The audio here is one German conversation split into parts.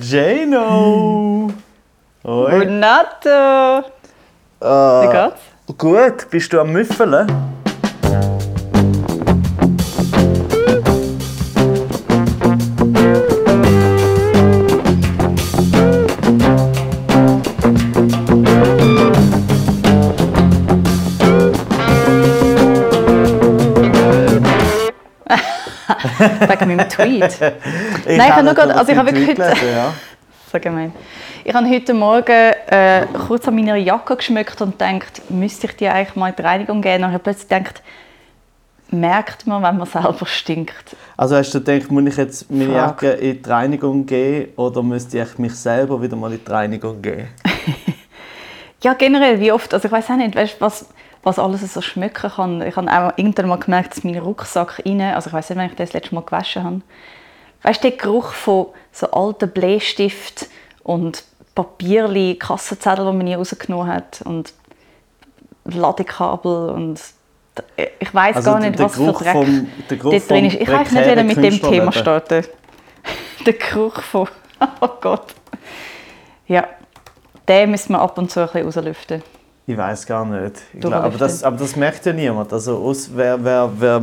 Jano! Oi. Renato! Wie Äh, geht's? gut, bist du am Müffeln? Wegen meinem Tweet. Ich Nein, ich habe nur gerade- also ich habe wirklich heute- ja. So gemein. Ich habe heute Morgen äh, kurz an meiner Jacke geschmückt und gedacht, müsste ich die eigentlich mal in die Reinigung geben? Und ich habe plötzlich gedacht, merkt man, wenn man selber stinkt? Also hast du gedacht, muss ich jetzt meine. Jacke in die Reinigung geben oder müsste ich mich selber wieder mal in die Reinigung geben? Ja, generell, wie oft, also ich weiß auch nicht, weißt, was, was alles so schmecken kann. Ich habe auch irgendwann mal gemerkt, dass mein Rucksack rein, also ich weiß nicht, wenn ich das letzte Mal gewaschen habe, weißt du, der Geruch von so alten Bleistift und Papierli, Kassenzettel, die man nie rausgenommen hat und Ladekabel und ich weiß Also gar nicht, was für Geruch Dreck vom- dort drin ist. Ich weiß nicht, mit dem Thema starten. der Geruch von, oh Gott. Ja, den müssen wir ab und zu ein bisschen rauslüften. Ich weiß gar nicht. Ich Du glaub, aber, das, aber das merkt ja niemand. Also aus, wer, wer, wer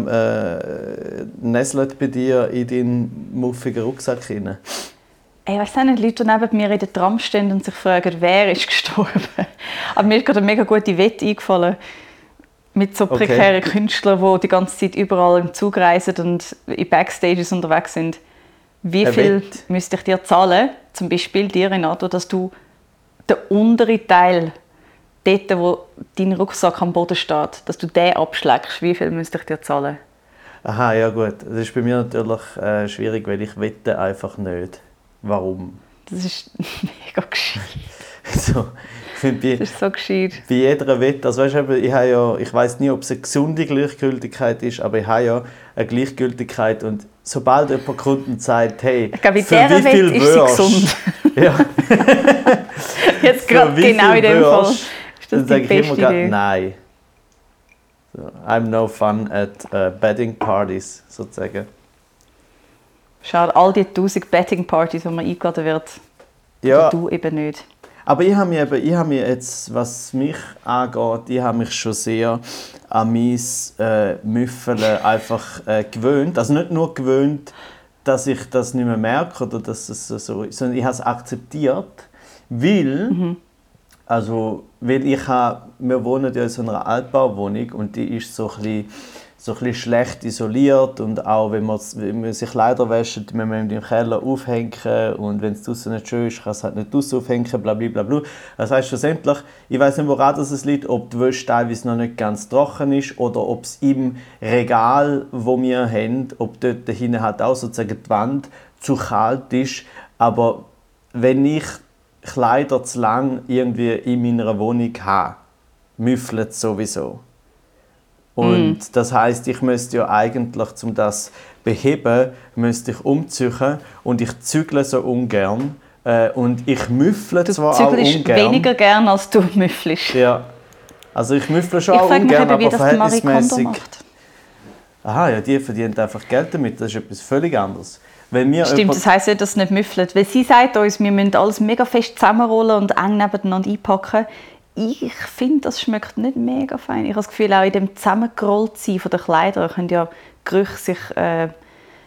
äh, nesselt bei dir in deinen muffigen Rucksack rein? Ich weiß auch nicht, Leute, die neben mir in der Tram stehen und sich fragen, wer ist gestorben. Aber mir ist gerade eine mega gute Wette eingefallen. Mit so Okay. prekären Künstlern, die die ganze Zeit überall im Zug reisen und in Backstages unterwegs sind. Wie Eine viel Wette? müsste ich dir zahlen, zum Beispiel dir, Renato, dass du den unteren Teil, dort, wo dein Rucksack am Boden steht, dass du den abschlägst? Wie viel müsste ich dir zahlen? Aha, ja gut. Das ist bei mir natürlich äh, schwierig, weil ich wette einfach nicht. Warum? Das ist mega gescheit. So, bei, Das ist so gescheit. bei jeder Wette, also weißt ich, ja, ich weiß nie, ob es eine gesunde Gleichgültigkeit ist, aber ich habe ja eine Gleichgültigkeit und sobald jemand und sagt, hey, Ich glaube, für wie viel Welt ist sie gesund. Ja, Jetzt gerade genau in dem Fall. Ist das Dann die sage ich immer beste grad, Idee? nein. So, I'm no fun at uh, betting parties, sozusagen. Schade, all die tausend Betting-Partys, wo man eingeladen wird, Ja, du eben nicht. aber ich habe mich, eben, ich habe mich jetzt, was mich angeht, ich habe mich schon sehr an mein äh, Müffeln einfach äh, gewöhnt. Also nicht nur gewöhnt, dass ich das nicht mehr merke oder dass es so- ist, sondern ich habe es akzeptiert, weil, also, weil ich habe, wir wohnen ja in so einer Altbauwohnung und die ist so ein bisschen, so ein bisschen schlecht isoliert und auch wenn man, wenn man sich Kleider wäscht, müssen wir im Keller aufhängen und wenn es draußen nicht schön ist, kann es halt nicht draußen aufhängen, bla bla bla bla. Das heisst schlussendlich, ich weiß nicht, woran das liegt, ob die Wäsche teilweise noch nicht ganz trocken ist oder ob es im Regal, wo wir haben, ob dort hinten halt auch sozusagen die Wand zu kalt ist, aber wenn ich Kleider zu lang irgendwie in meiner Wohnung habe, müffelt es sowieso. Und das heißt, ich müsste ja eigentlich, um das zu beheben, müsste ich umziehen und ich zügle so ungern. Äh, und ich müffle Du zwar auch ungern. weniger gern, als du müffelst. Ja. Also ich müffle schon Ich auch mich ungern, wie aber das verhältnismäßig. macht. Aha, ja, die verdient einfach Geld damit. Das ist etwas völlig anderes. Wenn mir Stimmt, das heisst nicht, dass es nicht müffelt. Weil sie sagt uns, wir müssen alles mega fest zusammenrollen und eng nebeneinander einpacken. Ich finde, das schmeckt nicht mega fein. Ich habe das Gefühl, auch in dem Zusammengerollt-Sein der Kleider können ja Gerüche sich, äh,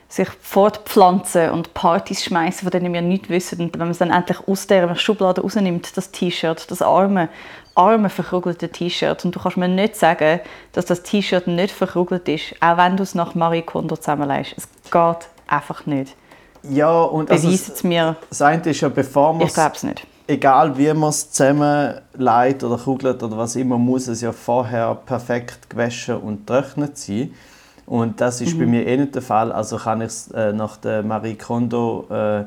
sich fortpflanzen und Partys schmeißen, von denen wir nichts wissen. Und wenn man es dann endlich aus der Schublade rausnimmt, das T-Shirt, das arme, arme verkrugelte T-Shirt, und du kannst mir nicht sagen, dass das T-Shirt nicht verkrugelt ist, auch wenn du es nach Marie Kondo zusammenlegst. Es geht einfach nicht. ja, und also, Beweisen es mir. das eine ist ja, bevor man Ich glaube es nicht. egal wie man es zusammenlegt oder kugelt oder was immer, muss es ja vorher perfekt gewaschen und getrocknet sein. Und das ist bei mir eh nicht der Fall. Also kann ich es äh, nach der Marie Kondo äh,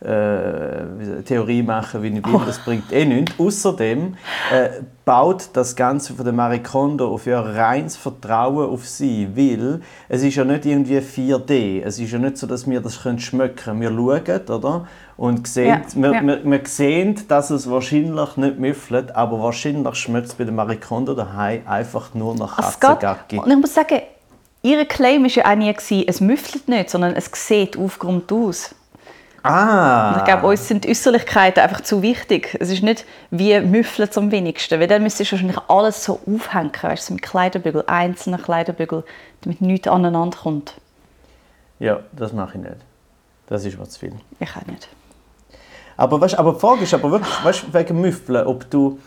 äh, Theorie machen, wie ich will. Das bringt eh nichts. Außerdem äh, baut das Ganze von der Marie Kondo auf ihr reines Vertrauen auf sie, weil es ist ja nicht irgendwie 4D. Es ist ja nicht so, dass wir das können schmecken. Wir schauen, oder? Und sehen, Ja, wir, ja. wir, wir sehen, dass es wahrscheinlich nicht müffelt, aber wahrscheinlich schmeckt es bei der Marie Kondo daheim einfach nur nach. Katzengacki. Und ich muss sagen, ihr Claim war ja auch nie, es müffelt nicht, sondern es sieht aufgrund aus. Ah! Und ich glaube, uns sind die Äußerlichkeiten einfach zu wichtig. Es ist nicht wie Müffeln zum wenigsten, weil dann müsstest du wahrscheinlich alles so aufhängen, weißt du, mit Kleiderbügel, einzelnen Kleiderbügel, damit nichts aneinander kommt. Ja, das mache ich nicht. Das ist mir zu viel. Ich auch nicht. Aber, weißt, aber die Frage ist aber wirklich, weißt, wegen Müffeln, ob du,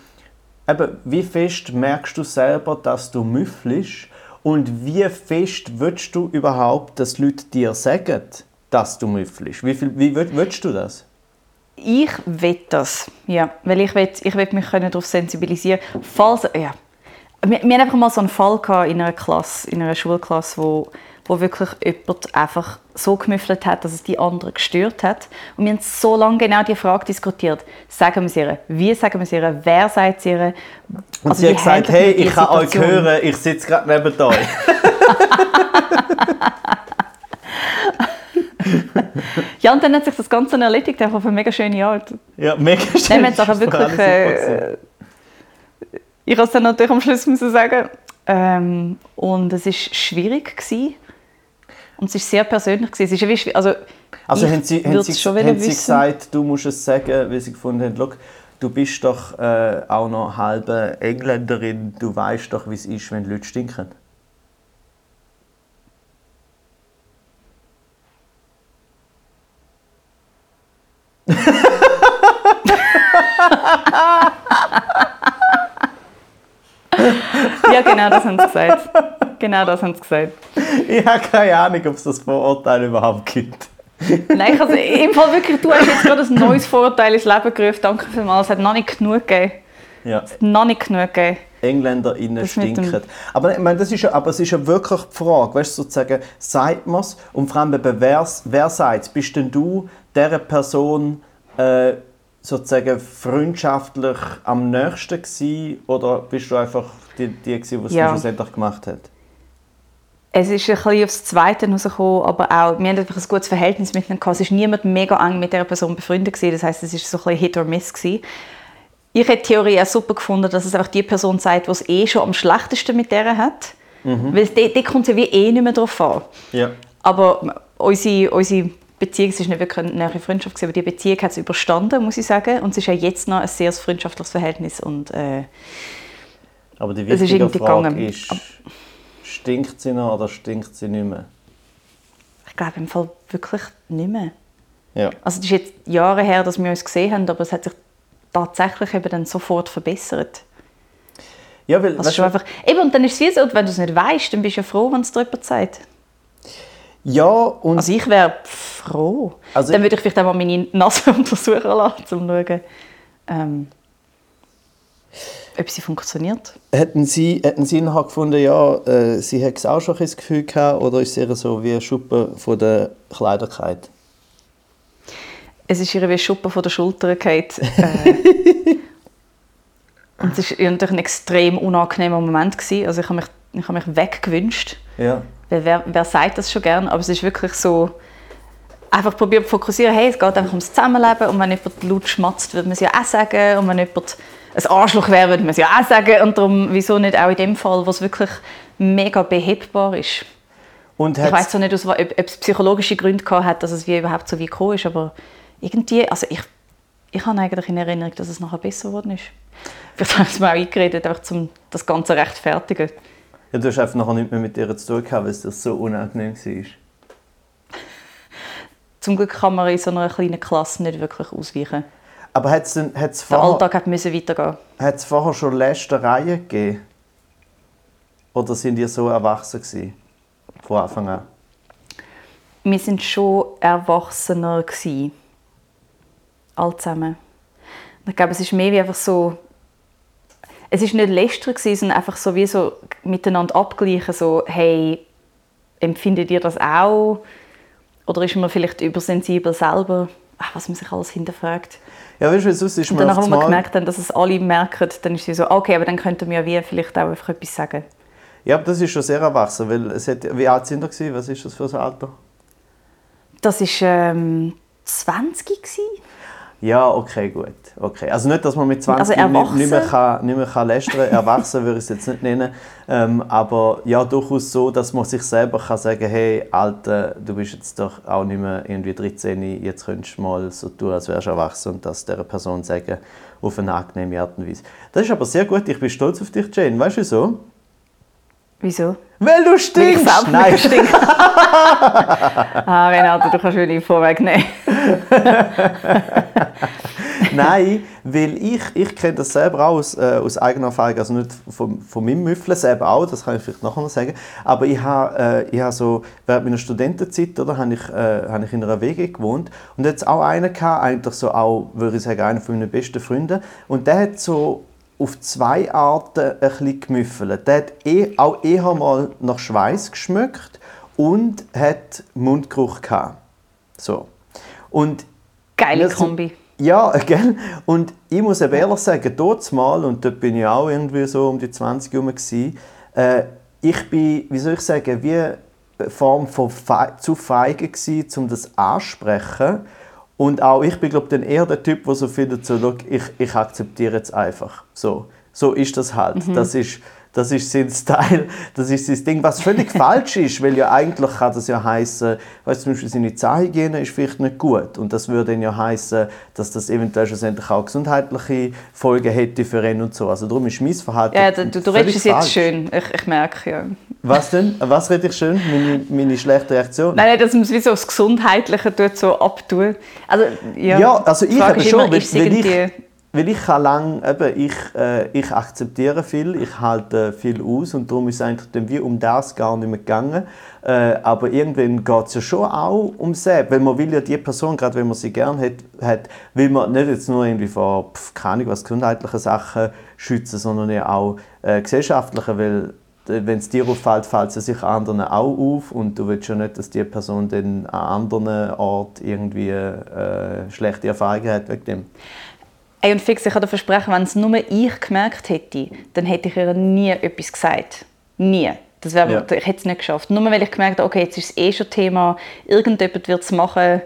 eben, wie fest merkst du selber, dass du müffelst und wie fest willst du überhaupt, dass Leute dir sagen, dass du müffelst? Wie, viel, wie will- willst du das? Ich will das, ja, weil ich will, ich will mich darauf sensibilisieren falls, ja. Wir, wir hatten einfach mal so einen Fall gehabt in einer Klasse, in einer Schulklasse, wo, wo wirklich jemand einfach so gemüffelt hat, dass es die anderen gestört hat. Und wir haben so lange genau die Frage diskutiert. Sagen wir es ihr? Wie sagen wir es ihr? Wer sagt es ihr? Und Also sie wie hat gesagt, hey, ich kann euch hören, ich sitze gerade neben euch. Ja, und dann hat sich das Ganze erledigt, einfach auf eine mega schöne Art. ja, mega schön. Es nachher wirklich. Äh, ich musste es dann natürlich am Schluss müssen sagen. Ähm, und es war schwierig. Gewesen. Und es war sehr persönlich. Gewesen. Es ist wie also, Also ich haben sie, haben sie, schon haben sie gesagt, du musst es sagen, weil sie gefunden haben, «Schau, du bist doch äh, auch noch halbe Engländerin, du weißt doch, wie es ist, wenn Leute stinken. Ja, genau das haben sie gesagt. Genau das haben sie gesagt. Ich habe keine Ahnung, ob es das Vorurteil überhaupt gibt. Nein, ich also, im Fall wirklich, du hast jetzt gerade ein neues Vorurteil ins Leben gerufen. Danke vielmals. Es hat noch nicht genug gegeben. Ja, Noch nicht genug gegeben. EngländerInnen stinken. Aber, ich meine, das ist ja, aber es ist ja wirklich die Frage, weißt du, sozusagen, sagt man es und vor allem, wer, wer sagt es? Bist denn du dieser Person äh, sozusagen freundschaftlich am nächsten gewesen, oder bist du einfach die, die gewesen, die es Ja. dann schlussendlich gemacht hat? Es ist ein bisschen aufs Zweite rausgekommen, aber auch, wir haben einfach ein gutes Verhältnis miteinander. Es war niemand mega eng mit dieser Person befreundet. Gewesen. Das heisst, es war so ein bisschen Hit or Miss. Gewesen. Ich hätte die Theorie auch super gefunden, dass es einfach die Person sagt, die es eh schon am schlechtesten mit der hat. Weil dort, dort kommt es ja wie eh nicht mehr drauf an. Ja. Aber unsere, unsere Beziehung, es ist nicht wirklich eine nahe Freundschaft, gewesen, aber die Beziehung hat es überstanden, muss ich sagen. Und es ist ja jetzt noch ein sehr freundschaftliches Verhältnis. Und, äh, Aber die ist wichtige irgendwie Frage gegangen. ist, stinkt sie noch oder stinkt sie nicht mehr? ich glaube im Fall wirklich nicht mehr. Ja. Also es ist jetzt Jahre her, dass wir uns gesehen haben, aber es hat sich tatsächlich eben dann sofort verbessert. Ja, weil, Also weißt du, einfach, eben, und dann ist es wie so, wenn du es nicht weißt, dann bist du ja froh, wenn es dir jemand sagt. Ja, und Also ich wäre froh. Also dann würde ich vielleicht auch mal meine Nase untersuchen lassen, um zu schauen, ähm, ob sie funktioniert. Hätten Sie, hätten Sie nachher gefunden, ja, äh, Sie es auch schon ein Gefühl gehabt, oder ist es eher so wie eine Schuppe von der Kleiderkeit? Es ist ihr wie Schuppen von der Schulter gefallen. Äh, und es war natürlich ein extrem unangenehmer Moment. Gewesen. Also ich habe mich, ich habe mich weggewünscht. Ja. Weil wer, wer sagt das schon gern? Aber es ist wirklich so, einfach probiert zu fokussieren, hey, es geht einfach ums Zusammenleben und wenn jemand laut schmatzt, würde man es ja auch sagen und wenn jemand ein Arschloch wäre, würde man es ja auch sagen und darum, wieso nicht auch in dem Fall, wo es wirklich mega behebbar ist. Und Ich weiß zwar nicht, ob, ob es psychologische Gründe gehabt hat, dass es wie überhaupt so wie gekommen ist, aber irgendwie, also ich, ich habe eigentlich in Erinnerung, dass es nachher besser geworden ist. Vielleicht habe ich es mir auch eingeredet, einfach um das Ganze rechtfertigen. Ja, du hast einfach nachher nicht mehr mit ihr zu tun gehabt, weil es dir so unangenehm war. Zum Glück kann man in so einer kleinen Klasse nicht wirklich ausweichen. Aber hat es hat's Der vorher, Alltag hat müssen weitergehen. hat's vorher schon Lästereien gegeben? Oder sind die so erwachsen gewesen? Von Anfang an? Wir sind schon erwachsener gsi. All zusammen. Ich glaube, es ist mehr wie einfach so. Es ist nicht gewesen, sondern einfach so wie so miteinander abgleichen, so hey, empfindet ihr das auch? Oder ist man vielleicht übersensibel selber? Ach, was man sich alles hinterfragt. Ja, weißt du, sonst ist Und man dann, auf als wir gemerkt haben, dass es alle merken, dann ist es so, okay, aber dann könnten wir ja wie vielleicht auch einfach etwas sagen. Ja, aber das ist schon sehr erwachsen, weil es hat, wie alt sind ihr? Was ist das für ein Alter? Das war ähm, 20 gewesen. Ja, okay, gut. Okay. Also nicht, dass man mit 20 Also nicht, nicht mehr, kann, nicht mehr kann lästern Erwachsen würde ich es jetzt nicht nennen. Ähm, aber ja, durchaus so, dass man sich selber kann sagen hey, Alter, du bist jetzt doch auch nicht mehr irgendwie 13, jetzt könntest du mal so tun, als wärst du erwachsen und das dieser Person sagen, auf eine angenehme Art und Weise. Das ist aber sehr gut, ich bin stolz auf dich, Jane. Weißt du wieso? Wieso? Weil du Weil ich stinkst! Nein, nicht stinke. ah, Renato, du kannst wirklich vorwegnehmen. Nein, weil ich, ich kenne das selber auch aus, äh, aus eigener Erfahrung, also nicht von, von meinem Müffeln selber auch, das kann ich vielleicht nachher noch sagen, aber ich habe, äh, ich habe so, während meiner Studentenzeit, oder, habe ich, äh, habe ich in einer WG gewohnt und jetzt auch einen gehabt, eigentlich so auch, würde ich sagen, einer von meinen besten Freunden und der hat so auf zwei Arten ein bisschen gemüffelt. Der hat eh, auch eher mal nach Schweiß geschmeckt und hat Mundgeruch gehabt. So. Und Geile Kombi. Ja, gell? Und ich muss eben ehrlich sagen, dort mal, und dort bin ich auch irgendwie so um die 20 herum, äh, ich bin, wie soll ich sagen, wie eine Form von fe zu feige gewesen, um das ansprechen. Und auch ich bin, glaube dann eher der Typ, der so findet, so, «Schau, ich, ich akzeptiere jetzt einfach. So, so ist das halt. Das ist das ist sein Style, das ist sein Ding, was völlig falsch ist, weil ja eigentlich kann das ja heißen, weißt du, zum Beispiel seine Zahnhygiene ist vielleicht nicht gut und das würde dann ja heißen, dass das eventuell schlussendlich auch gesundheitliche Folgen hätte für ihn und so. Also darum ist mein Verhalten Ja, du, du redest es jetzt falsch. schön. Ich, ich merke, ja. Was denn? Was rede ich schön? Meine, meine schlechte Reaktion? Nein, nein, dass man es wie so aufs Gesundheitliche tut, so abtun. Also, ja, Ja, also ich ist schon, ist es weil, ich, weil ich kann lang, eben, ich, äh, ich akzeptiere viel, ich halte viel aus und darum ist es eigentlich dann wie um das gar nicht mehr gegangen. Äh, aber irgendwann geht es ja schon auch um selbst, weil man will ja die Person, gerade wenn man sie gern hat, hat will man nicht jetzt nur irgendwie vor, pf, keine was gesundheitliche Sachen schützen, sondern ja auch äh, gesellschaftliche, weil wenn es dir auffällt, fällt es sich anderen auch auf und du willst ja nicht, dass die Person dann an anderen Ort irgendwie äh, schlechte Erfahrungen hat wegen dem. Ey, und fix, ich kann dir versprechen, wenn es nur ich gemerkt hätte, dann hätte ich ihr nie etwas gesagt. Nie. Das wär, Ja. Ich hätte es nicht geschafft. Nur weil ich gemerkt habe, okay, jetzt ist es eh schon Thema, irgendjemand wird es machen,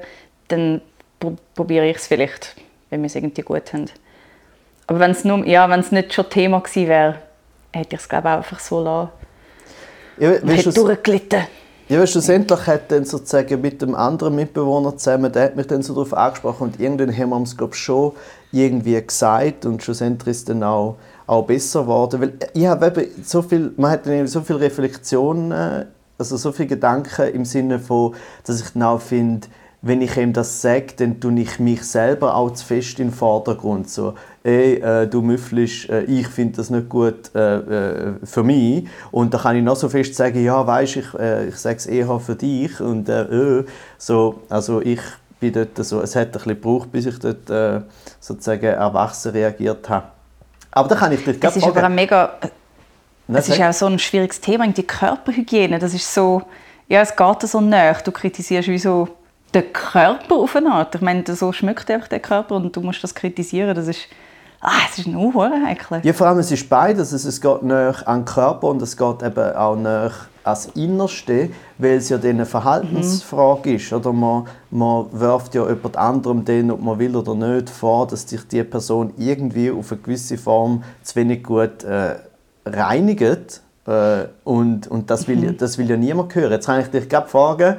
dann pro probiere ich es vielleicht, wenn wir es irgendwie gut haben. Aber wenn es ja, nicht schon Thema gewesen wäre, hätte ich es glaube ich auch einfach so lassen. Ja, Und hätte du, durchgelitten. Ja, weißt, schlussendlich hat dann sozusagen mit dem anderen Mitbewohner zusammen, der hat mich dann so darauf angesprochen und irgendwann haben wir uns glaube schon irgendwie gesagt und schlussendlich ist es dann auch, auch besser geworden, weil ich habe eben so viel, man hat dann so viel Reflexion, äh, also so viele Gedanken im Sinne von, dass ich auch finde, wenn ich ihm das sage, dann tue ich mich selber auch zu fest in den Vordergrund. So, ey, äh, du müfflisch, äh, ich finde das nicht gut äh, äh, für mich. Und da kann ich noch so fest sagen, ja, weißt ich, äh, ich sage es eher für dich. Und äh, so, also ich bin dort so, es hat ein bisschen gebraucht, bis ich dort sozusagen erwachsen reagiert habe. Aber da kann ich dich Es gerade ist aber auch mega, es ist auch so ein schwieriges Thema, die Körperhygiene. Das ist so, ja, es geht so näher. Du kritisierst wie so den Körper auf eine Art. Ich meine, so schmeckt einfach der Körper und du musst das kritisieren. Das ist, ah, es ist nur heikel. Ja, vor allem es ist beides. Es geht näher an den Körper und es geht eben auch näher ans Innerste, weil es ja dann eine Verhaltensfrage ist. Oder man, man wirft ja jemand anderem den, ob man will oder nicht, vor, dass sich die Person irgendwie auf eine gewisse Form zu wenig gut äh, reinigt. Äh, und und das, will, das will ja niemand hören. Jetzt kann ich dich gerade fragen,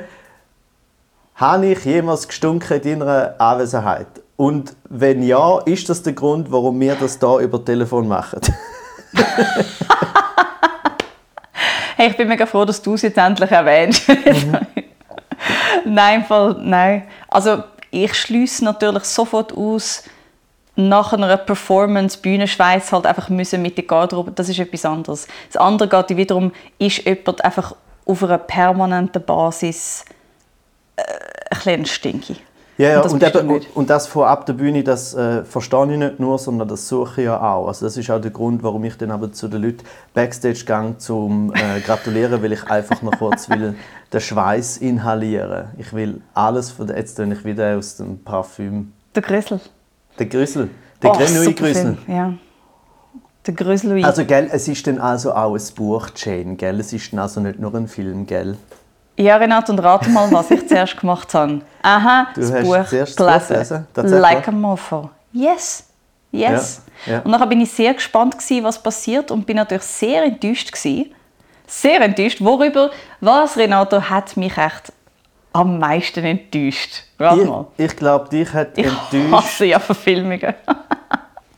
habe ich jemals gestunken in deiner Anwesenheit? Und wenn ja, ist das der Grund, warum wir das da über Telefon machen? Hey, ich bin mega froh, dass du es jetzt endlich erwähnst. Mhm. nein, Fall, nein. Also ich schließe natürlich sofort aus, nach einer Performance, Bühnenschweiß halt einfach müssen mit der Garderobe, das ist etwas anderes. Das andere geht wiederum, ist jemand einfach auf einer permanenten Basis äh, ein bisschen stinky. Ja, ja Und das und, eben, und, das von ab der Bühne, das äh, verstehe ich nicht nur, sondern das suche ich ja auch. Also das ist auch der Grund, warum ich dann aber zu den Leuten Backstage gehe, zum äh, gratulieren, weil ich einfach noch kurz will den Schweiß inhalieren. Ich will alles von der, jetzt tue ich wieder aus dem Parfüm. Der Grüssel. Der Grüssel, der Oh, Grenouille Grüssel. Ja. Der Grüssel. Also gell, es ist dann also auch ein Buch, Jane, gell? Es ist dann also nicht nur ein Film, gell? Ja, Renate, und rate mal, was ich zuerst gemacht habe. Aha, Du das hast Buch zuerst gelesen, tatsächlich? Like a Mofo. Yes. Yes. Ja, ja. Und nachher bin ich sehr gespannt, gewesen, was passiert und bin natürlich sehr enttäuscht. Gewesen. Sehr enttäuscht. Worüber, was, Renato, hat mich echt am meisten enttäuscht? Rate mal. Ich, ich glaube, dich hat Ich enttäuscht. hasse ja Verfilmungen.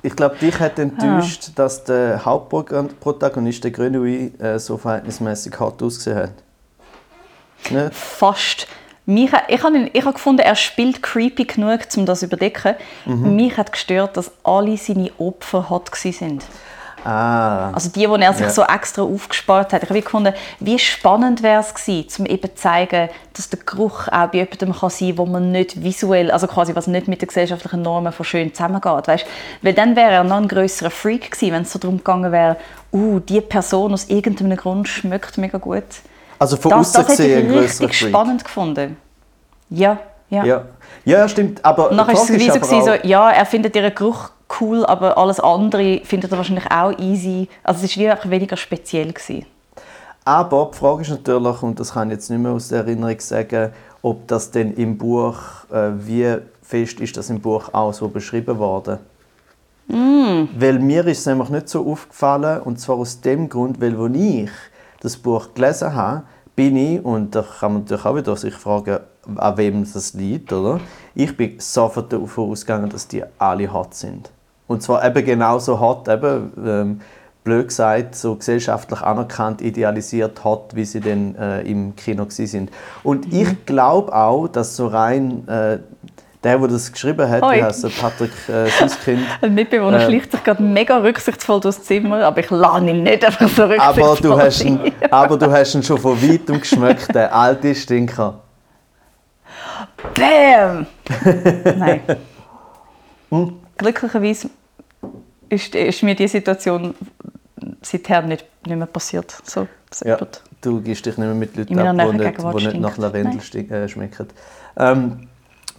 Ich glaube, dich hat enttäuscht, dass der Hauptprotagonist, der Grenouille, äh, so verhältnismäßig hart ausgesehen hat. Nicht? Fast. Mich, ich habe ich habe gefunden, er spielt creepy genug, um das zu überdecken. Mhm. Mich hat gestört, dass alle seine Opfer hot waren. Ah, Also die, die er sich Ja. so extra aufgespart hat. Ich habe gefunden, wie spannend wäre es gewesen, um eben zu zeigen, dass der Geruch auch bei jemandem kann sein kann, wo man nicht visuell, also quasi was nicht mit den gesellschaftlichen Normen von schön zusammengeht. Weißt? Weil dann wäre er noch ein grösserer Freak gewesen, wenn es so darum gegangen wäre, uh, die Person aus irgendeinem Grund schmeckt mega gut. Also von Das, außen das hätte gesehen ich ein grösserer richtig spannend gefunden. Ja, ja. Ja. ja, stimmt. Aber Und nachher ist es so, gewesen, so, ja, er findet ihren Geruch cool, aber alles andere findet er wahrscheinlich auch easy. Also es war wie einfach weniger speziell. Gewesen. Aber die Frage ist natürlich, und das kann ich jetzt nicht mehr aus der Erinnerung sagen, ob das denn im Buch, äh, wie fest ist das im Buch auch so beschrieben worden? Weil mir ist es nämlich nicht so aufgefallen, und zwar aus dem Grund, weil als ich das Buch gelesen habe, bin ich, und da kann man natürlich auch wieder sich fragen, an wem das liegt, oder? Ich bin sofort davon ausgegangen, dass die alle hot sind. Und zwar eben genauso hot, eben, ähm, blöd gesagt, so gesellschaftlich anerkannt, idealisiert hot, wie sie dann äh, im Kino sind. Und ich glaube auch, dass so rein äh, der, der das geschrieben hat, Hoi. heißt er, Patrick äh, Süskind, Ein Mitbewohner Äh. schleicht sich gerade mega rücksichtsvoll durchs Zimmer, aber ich lade ihn nicht einfach so rücksichtsvoll aber du, hast ihn, aber du hast ihn schon von weitem geschmeckt, der alte Stinker. Bam! Nein. Hm? Glücklicherweise ist, ist mir diese Situation seither nicht, nicht mehr passiert. So, so Ja, du gibst dich nicht mehr mit Leuten ab, die nicht, die nicht nach. Lavendel Nein. äh, schmecken. Ähm,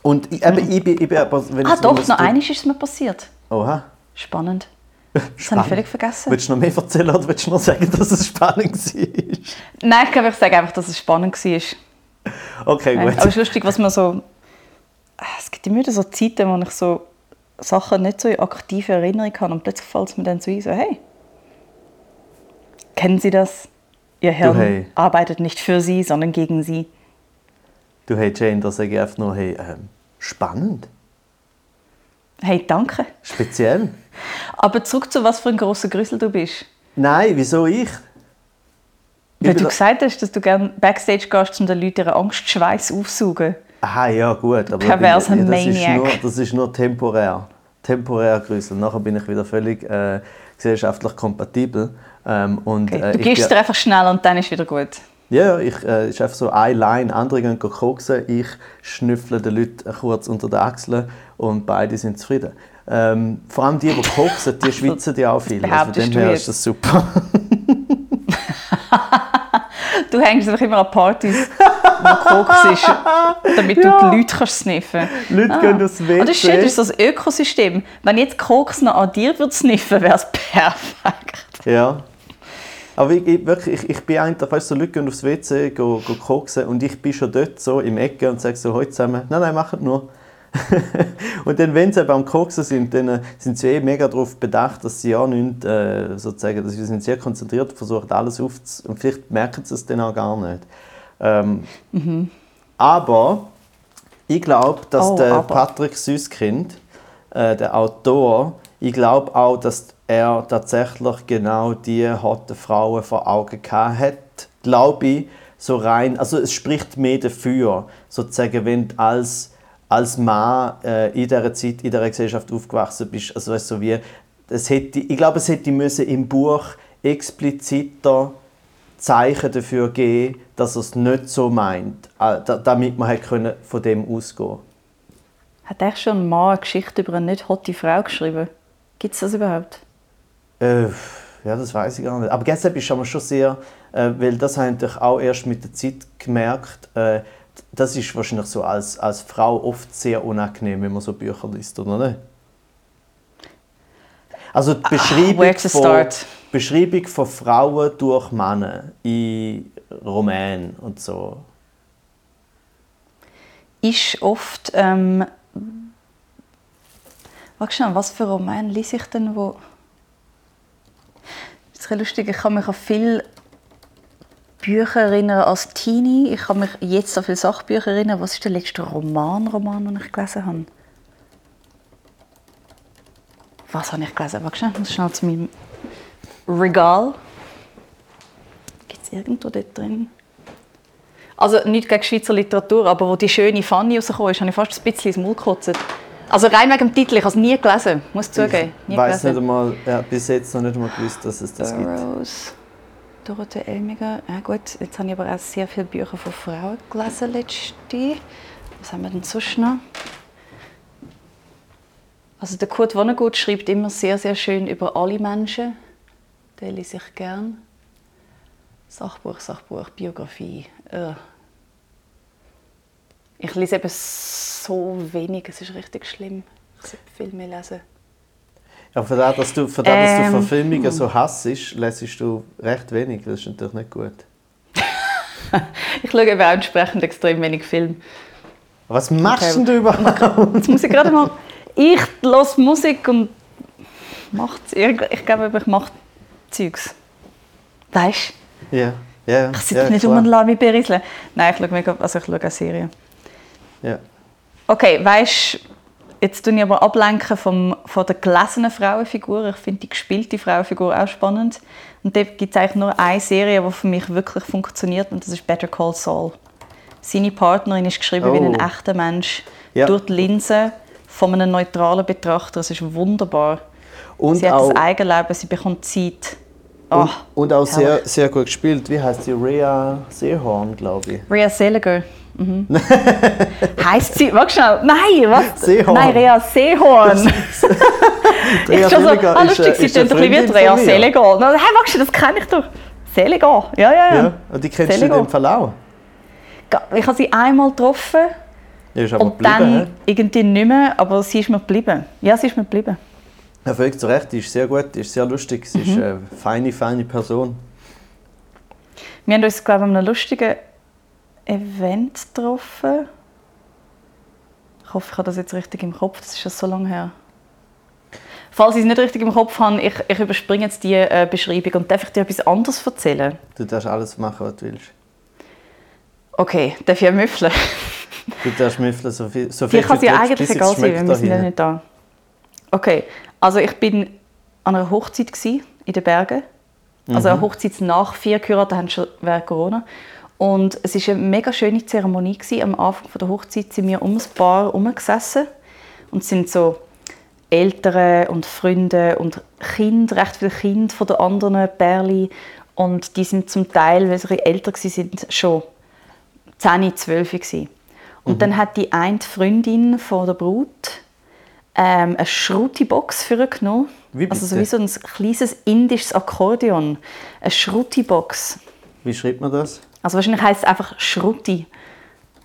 und ich, eben, ich, bin, ich aber... Wenn Ah ich doch, noch eines ist es mir passiert. Oha. Spannend. Das habe ich völlig vergessen. Willst du noch mehr erzählen oder willst du noch sagen, dass es spannend war? Nein, ich glaube, ich sage einfach, dass es spannend war. Okay, gut. Aber es ist lustig, was man so... Es gibt immer wieder so Zeiten, wo ich so Sachen nicht so in aktive Erinnerung habe und plötzlich fällt es mir dann so ein, so hey, kennen Sie das? Ihr Hirn hey. arbeitet nicht für Sie, sondern gegen Sie. Du, hey Jane, da sage ich einfach nur, hey, ähm, spannend, Hey, danke. speziell. Aber zurück zu was für ein grosser Grüssel du bist. Nein, wieso ich? Weil du gesagt hast, dass du gerne Backstage gehst, um den Leuten ihren Angstschweiß aufzusaugen. Aha, ja gut, aber Perverser bin- das, ist Maniac. nur, das ist nur temporär. Temporär Grüssel. Nachher bin ich wieder völlig äh, gesellschaftlich kompatibel. Ähm, und, Okay. äh, Du gibst bin- dir einfach schnell und dann ist wieder gut. Ja, ja, ich, äh, ist einfach so eine Line. Andere gehen koksen, ich schnüffle den Leuten kurz unter den Achseln und beide sind zufrieden. Ähm, vor allem die, die koksen, die schwitzen ja auch viel. Also von dem her ist das super. Du hängst einfach immer an Partys, wo Koks ist, damit du die Leute kannst sniffen kannst. Leute gehen aufs WC. Und das ist schön, das ist so das Ökosystem. Wenn jetzt Koks noch an dir würde sniffen, wäre es perfekt. Ja. Aber ich, ich, wirklich, ich, ich bin eigentlich, weißt so Leute gehen aufs WC, go, go koksen und ich bin schon dort so im Ecke und sage so, heute zusammen, nein, nein, macht nur. und dann, wenn sie beim Koksen sind, dann äh, sind sie eh mega darauf bedacht, dass sie ja nicht, äh, sozusagen, dass sie sind sehr konzentriert, versuchen alles aufzu... Und vielleicht merken sie es dann auch gar nicht. Ähm, Aber ich glaube, dass Oh, der aber. Patrick Süßkind, äh, der Autor, ich glaube auch, dass er tatsächlich genau die hotte Frauen vor Augen gehabt hat. Glaube ich, so rein, also es spricht mehr dafür, sozusagen, wenn du als, als Mann äh, in dieser Zeit, in dieser Gesellschaft aufgewachsen bist, also weißt, so wie, es hätte, ich glaube, es hätte müssen im Buch expliziter Zeichen dafür geben, dass er es nicht so meint, äh, da- damit man halt können von dem ausgehen Hat echt schon Mann eine Geschichte über eine nicht hotte Frau geschrieben? Gibt es das überhaupt? Äh, ja, das weiß ich gar nicht. Aber gestern ist aber schon sehr, äh, weil das habe ich auch erst mit der Zeit gemerkt, äh, das ist wahrscheinlich so als, als Frau oft sehr unangenehm, wenn man so Bücher liest, oder nicht? Also die Beschreibung, where to von? Beschreibung von Frauen durch Männer in Romanen und so. ist oft. Ähm, Warte was für Roman lese ich denn, wo... Ist lustig, ich kann mich an viele Bücher erinnern als Teenie. Ich kann mich jetzt an viele Sachbücher erinnern. Was ist der letzte Roman, Roman, den ich gelesen habe? Was habe ich gelesen? Warte schnell, ich muss schnell zu meinem Regal. Gibt es irgendwo dort drin? Also nicht gegen Schweizer Literatur, aber wo die schöne Fanny rausgekommen ist, habe ich fast ein bisschen ins Maul gekotzt. Also rein wegen dem Titel, ich habe es nie gelesen, muss ich zugeben. Ich weiß nicht einmal, ja, bis jetzt noch nicht einmal gewusst, dass es das Burroughs, gibt. Dorothee Elmiger. Ja gut, jetzt habe ich aber auch sehr viele Bücher von Frauen gelesen letzte. Was haben wir denn sonst noch? Also der Kurt Vonnegut schreibt immer sehr, sehr schön über alle Menschen. Den lese ich gern. Sachbuch, Sachbuch, Biografie. Äh. Ich lese eben so wenig, es ist richtig schlimm. Ich sollte viel mehr lesen. Ja, für das, dass du, für das, dass du ähm, Verfilmungen so hassest, lesest du recht wenig. Das ist natürlich nicht gut. ich schaue eben auch entsprechend extrem wenig Film. Was machst okay. du überhaupt? Jetzt muss ich gerade mal... Ich höre Musik und mache Ich glaube, ich mache Zeugs. Weißt du? Ja. Yeah. Ich sitze ja, nicht klar. um und lasse mich berieseln. Nein, ich schaue, mega, also ich schaue eine Serie. Ja. Okay, weißt jetzt tue ich aber ablenken vom, von der gelesenen Frauenfigur. Ich finde die gespielte Frauenfigur auch spannend. Und da gibt es eigentlich nur eine Serie, die für mich wirklich funktioniert und das ist Better Call Saul. Seine Partnerin ist geschrieben oh. wie ein oh. echter Mensch. Ja. Durch die Linse von einem neutralen Betrachter. Es ist wunderbar. Und sie hat das Eigenleben, sie bekommt Zeit. Oh, und, und, auch sehr, sehr gut gespielt. Wie heißt sie? Rhea Seehorn, glaube ich. Rhea Seliger. Mhm. heißt sie, warte schnell, nein, was? Seehorn. Nein, Rea Seehorn. ich schon so, ah, lustig, sie klingt bisschen wie Rea Seliger. Hey, warte, das kenne ich doch. Seliger, ja, ja, ja. ja die kennst Seliger. du in dem Fall auch? Ich habe sie einmal getroffen. Ja, ist aber und dann he? irgendwie nicht mehr, aber sie ist mir geblieben. Ja, sie ist mir geblieben. Ja, völlig zu Recht, die ist sehr gut, die ist sehr lustig, sie mhm. ist eine feine, feine Person. Wir haben uns, glaube ich, an einem lustigen Event getroffen. Ich hoffe, ich habe das jetzt richtig im Kopf, das ist schon so lange her. Falls ich es nicht richtig im Kopf habe, ich, ich überspringe jetzt die äh, Beschreibung und darf ich dir etwas anderes erzählen? Du darfst alles machen, was du willst. Okay, darf ich müffeln? Du darfst müffeln, so viel, so viel Die kann ja eigentlich egal sein, wir sind ja nicht da. Okay, also ich bin an einer Hochzeit in den Bergen. Also mhm. eine Hochzeit nach vier geheiratet, haben schon während Corona. Und es war eine mega schöne Zeremonie. Am Anfang der Hochzeit sind wir um das Paar herumgesessen und sind so Eltern und Freunde und Kinder, recht viele Kinder von den anderen Pärchen. Und die sind zum Teil, weil sie älter waren, schon 10, 12 gewesen. Und mhm. dann hat die eine Freundin von der Brut ähm, eine Schrutti-Box für genommen. Wie Also so wie so ein kleines indisches Akkordeon. Eine Schrutti-Box. Wie schreibt man das? Also wahrscheinlich heißt es einfach Schrutti.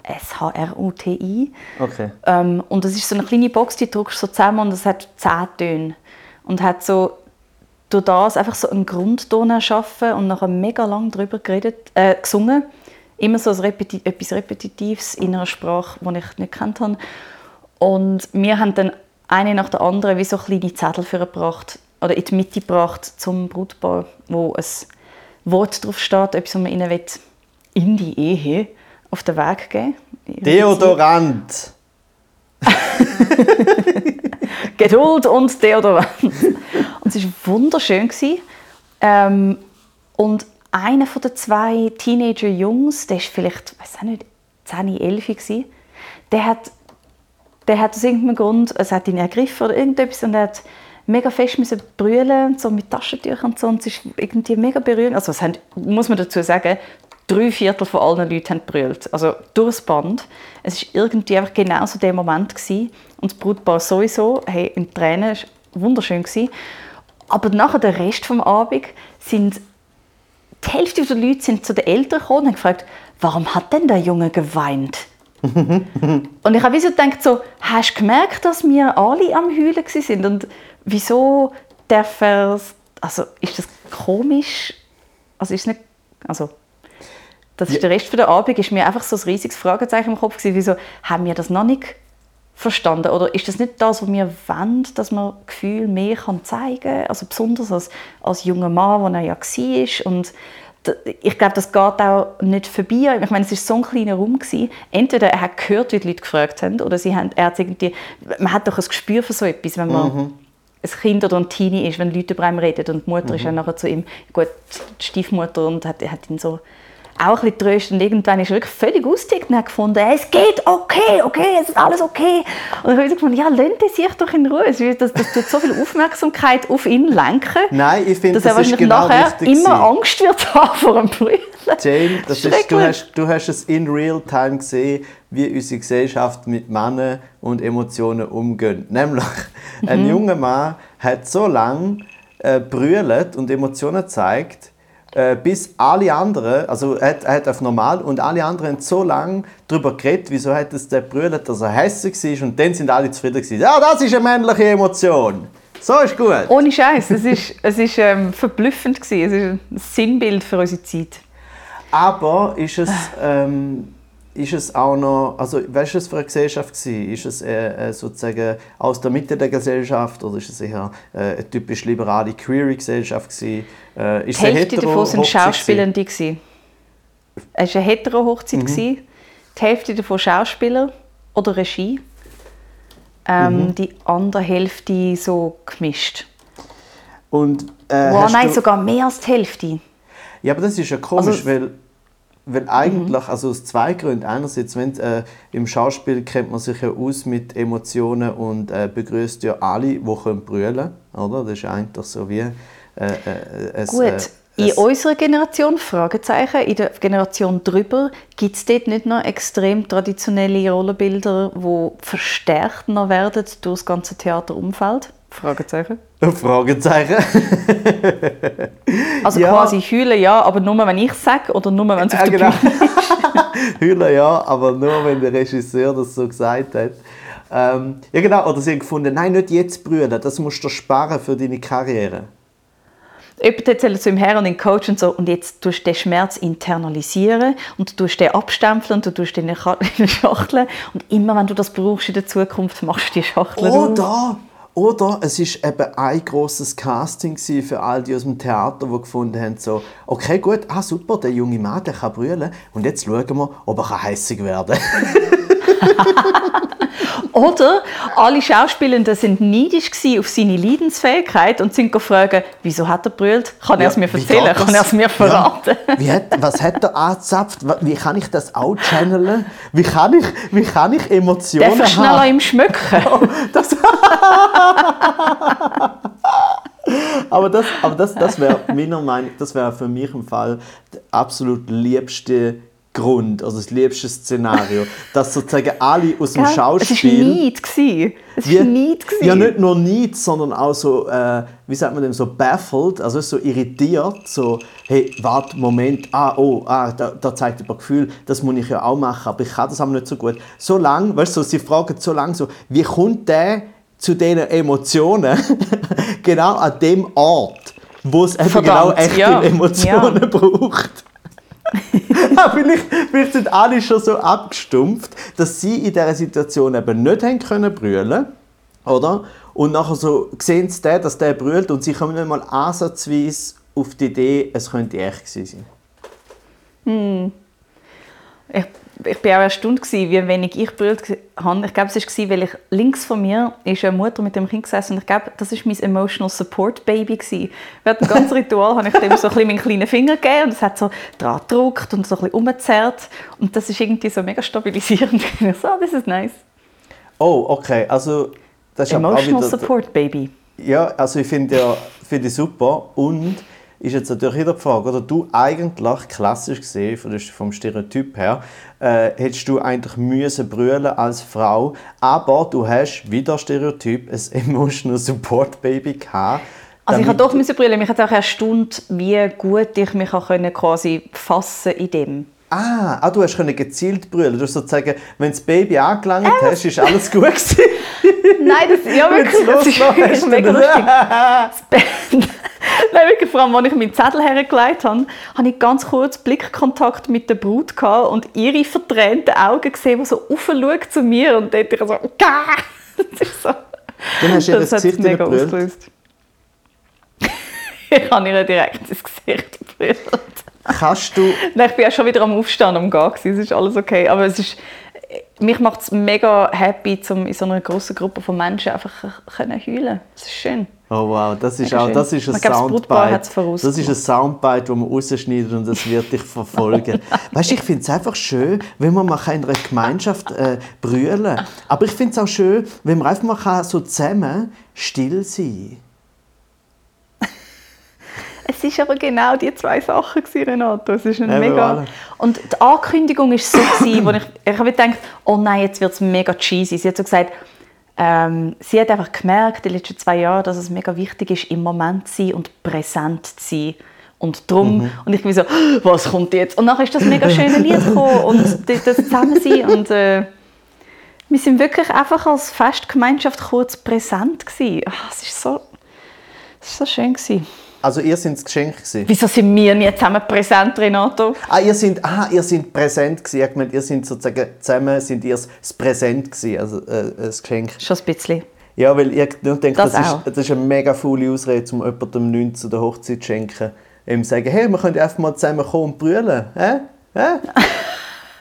S-H-R-U-T-I. Okay. Ähm, und das ist so eine kleine Box, die drückst so zusammen und es hat zehn Töne. Und hat so durch das einfach so einen Grundton erschaffen und nachher mega lang darüber geredet, äh, gesungen. Immer so Repeti etwas Repetitives in einer Sprache, die ich nicht kennt habe. Und wir haben dann eine nach der anderen wie so kleine Zettel für gebracht oder in die Mitte gebracht zum Brutpaar, wo ein Wort drauf steht, etwas, was man ihnen in die Ehe auf den Weg geben Deodorant! Geduld und Deodorant. Und es war wunderschön. Ähm, und einer von den zwei Teenager-Jungs, der ist vielleicht, weiß nicht, 10, 11 gewesen, der hat der hat aus irgendeinem Grund, es hat ihn ergriffen oder irgendetwas und er hat mega fest müssen brüllen, so mit Taschentüchern und so und es ist irgendwie mega berührend. Also es haben, muss man dazu sagen, drei Viertel von allen Leuten haben brüllt, also durchs Band. Es war irgendwie einfach genau so der Moment gewesen. und das Brutpaar sowieso, hey, in Tränen, es war wunderschön gewesen. Aber nachher der Rest des Abends sind die Hälfte der Leute sind zu den Eltern gekommen und haben gefragt, warum hat denn der Junge geweint? und ich habe so gedacht, so, hast du gemerkt, dass wir alle am Heulen sind und wieso darf er, also ist das komisch? Also ist nicht, also das ist der Rest von der Abend ist mir einfach so ein riesiges Fragezeichen im Kopf gewesen, wieso haben wir das noch nicht verstanden? Oder ist das nicht das, was wir wollen, dass man Gefühl mehr kann zeigen kann? Also besonders als, als junger Mann, der er ja war. Und ich glaube, das geht auch nicht vorbei. Ich meine, es war so ein kleiner Raum. Gewesen. Entweder er hat gehört, wie die Leute gefragt haben, oder sie haben, er hat irgendwie, man hat doch ein Gespür für so etwas, wenn man mhm. ein Kind oder ein Teenie ist, wenn Leute über ihn reden und die Mutter mhm. ist dann nachher zu ihm, gut, die Stiefmutter und hat, hat ihn so auch ein bisschen tröstet. Und irgendwann ist er wirklich völlig ausgetickt und hat gefunden, es geht, okay, okay, es ist alles okay. Und ich habe gefunden, ja, lasst er sich doch in Ruhe. Das, das tut so viel Aufmerksamkeit auf ihn lenken. Nein, ich finde, das ist genau nachher immer. Angst wird haben vor einem Brüllen. Jane, das ist, du, hast, du hast es in real time gesehen, wie unsere Gesellschaft mit Männern und Emotionen umgeht. Nämlich, mhm. ein junger Mann hat so lange äh, brüllt und Emotionen gezeigt, äh, bis alle anderen, also er hat, er hat auf normal und alle anderen haben so lange darüber geredet, wieso hat es der brüllt, dass er hässlich war und dann sind alle zufrieden gewesen. Ja, das ist eine männliche Emotion. So ist gut. Ohne Scheiß, es ist, es ist ähm, verblüffend gewesen. Es ist ein Sinnbild für unsere Zeit. Aber ist es ähm, ist es auch noch, also was für eine Gesellschaft war? Ist es äh, sozusagen aus der Mitte der Gesellschaft oder ist es eher äh, eine typisch liberale Queer-Gesellschaft gewesen? Äh, ist Die Hälfte davon sind Schauspielende gewesen. Es war eine hetero-Hochzeit. Mhm. Die Hälfte davon Schauspieler oder Regie. Ähm, mhm. Die andere Hälfte so gemischt. Und, äh, wow, nein, sogar mehr als die Hälfte. Ja, aber das ist ja komisch, also, weil weil eigentlich, mhm. also aus zwei Gründen. Einerseits, wenn, äh, im Schauspiel kennt man sich ja aus mit Emotionen und äh, begrüßt ja alle, die können brüllen oder? Das ist eigentlich so wie... Äh, äh, es, Gut. Äh, in unserer Generation, Fragezeichen, in der Generation drüber, gibt es dort nicht noch extrem traditionelle Rollenbilder, die verstärkt noch werden durch das ganze Theaterumfeld? Fragezeichen. Fragezeichen. also ja. quasi heulen ja, aber nur wenn ich sage oder nur wenn es auf ja, der genau. Ist. heulen ja, aber nur wenn der Regisseur das so gesagt hat. Ähm, ja genau, oder sie haben gefunden, nein, nicht jetzt brüllen, das musst du sparen für deine Karriere. Jemand erzählt zu ihm her und den Coach und so, und jetzt tust du den Schmerz internalisieren und du tust den abstempeln und du tust den in eine Schachtel und immer wenn du das brauchst in der Zukunft, machst du die Schachtel Oh, da! Oder es ist eben ein großes Casting für all die aus dem Theater, die gefunden haben, so, okay, gut, ah super, der junge Mann, der kann brüllen. Und jetzt schauen wir, ob er hässig werden Oder alle Schauspielenden sind neidisch auf seine Leidensfähigkeit und sind gefragt, wieso hat er brüllt? Kann er es mir erzählen? Kann er es mir verraten? Ja. Hat, was hat er angezapft? Wie kann ich das auch channeln? Wie kann ich, wie kann ich Emotionen Darf ich schnell an ihm schmücken? Oh, das aber das, aber das, das wäre meiner Meinung das wäre für mich im Fall der absolut liebste Grund, also das liebste Szenario, dass sozusagen alle aus dem Schauspiel... Es war Neid. Es war Neid. Ja, nicht nur Neid, sondern auch so, äh, wie sagt man dem, so baffled, also so irritiert, so, hey, warte, Moment, ah, oh, ah, da, da zeigt jemand Gefühl, das muss ich ja auch machen, aber ich kann das aber nicht so gut. So lange, weißt du, so, sie fragen so lange so, wie kommt der zu diesen Emotionen genau an dem Ort, wo es eben genau echte ja. Emotionen ja. braucht. vielleicht, vielleicht sind alle schon so abgestumpft, dass sie in dieser Situation eben nicht haben können brüllen oder? Und nachher so sehen sie den, dass der brüllt und sie kommen nicht mal ansatzweise auf die Idee, es könnte echt sein. Hm. Ich ich war auch erstaunt, wie wenig ich berührt habe. Ich glaube, es war, weil ich links von mir ist eine Mutter mit dem Kind gesessen und ich glaube, das war mein Emotional Support Baby. Während dem ganzen Ritual habe ich dem so ein bisschen meinen kleinen Finger gegeben und es hat so dran gedrückt und so ein bisschen umgezerrt. Und das ist irgendwie so mega stabilisierend. ich so, oh, das ist nice. Oh, okay. Also, das ist Emotional wieder, Support Baby. Ja, also ich finde ja, find super und ist jetzt natürlich wieder die Frage, oder du eigentlich klassisch gesehen, vom Stereotyp her, äh, hättest du eigentlich müssen brüllen als Frau, aber du hast wieder Stereotyp ein emotional Support Baby gehabt. Also ich habe doch müssen brüllen. Mich hat auch erstaunt, wie gut ich mich auch quasi fassen in dem. Ah, ah, du hast gezielt brüllen. Du hast sozusagen, wenn das Baby angelangt äh, hast, ist alles gut gewesen. Nein, das, ja wirklich, das ist, das ist mega lustig. Nein, wirklich, vor allem, als ich meinen Zettel hergelegt habe, hatte ich ganz kurz Blickkontakt mit der Brut gehabt und ihre vertränten Augen gesehen, die so aufschaut zu mir und dort ich so, Gah! das ist so. Dann hast du Das das hat Gesicht mega ausgelöst. ich habe ihr direkt ins Gesicht gebrüllt. Kannst du... Nein, ich bin ja schon wieder am Aufstehen, am Gehen. Es ist alles okay. Aber es ist, mich macht es mega happy, um in so einer grossen Gruppe von Menschen einfach können heulen Es ist schön. Oh wow, das ist auch das ist ein Soundbite. Das ist ein Soundbite, das man rausschneidet und das wird dich verfolgen. weißt du, ich finde es einfach schön, wenn man mal in einer Gemeinschaft äh, brüllen kann. Aber ich finde es auch schön, wenn man einfach mal kann, so zusammen still sein Es ist aber genau die zwei Sachen, gewesen, Renato. Es ist ein Eben, mega... Und die Ankündigung war so, gewesen, wo ich, ich habe gedacht, oh nein, jetzt wird es mega cheesy. Sie hat so gesagt, ähm, sie hat einfach gemerkt, in den letzten zwei Jahren, dass es mega wichtig ist, im Moment zu sein und präsent zu sein. Und drum, Mhm. und ich bin so, was kommt jetzt? Und nachher ist das mega schöne Lied gekommen und das Zusammensein und äh, wir sind wirklich einfach als Festgemeinschaft kurz präsent gewesen. Ah, Es ist so, es ist so schön gewesen. Also ihr seid das Geschenk gewesen. Wieso sind wir nie zusammen präsent, Renato? Ah, ihr seid, ah, ihr seid präsent gewesen. Ich gemeint, ihr seid sozusagen zusammen, sind ihr das Präsent gewesen, also äh, das Geschenk. Schon ein bisschen. Ja, weil ich denke, das, Das ist, das ist eine mega faule Ausrede, um jemandem nichts zu der Hochzeit zu schenken. Ihm sagen, hey, wir können einfach mal zusammen kommen und brüllen. Hä? Hä?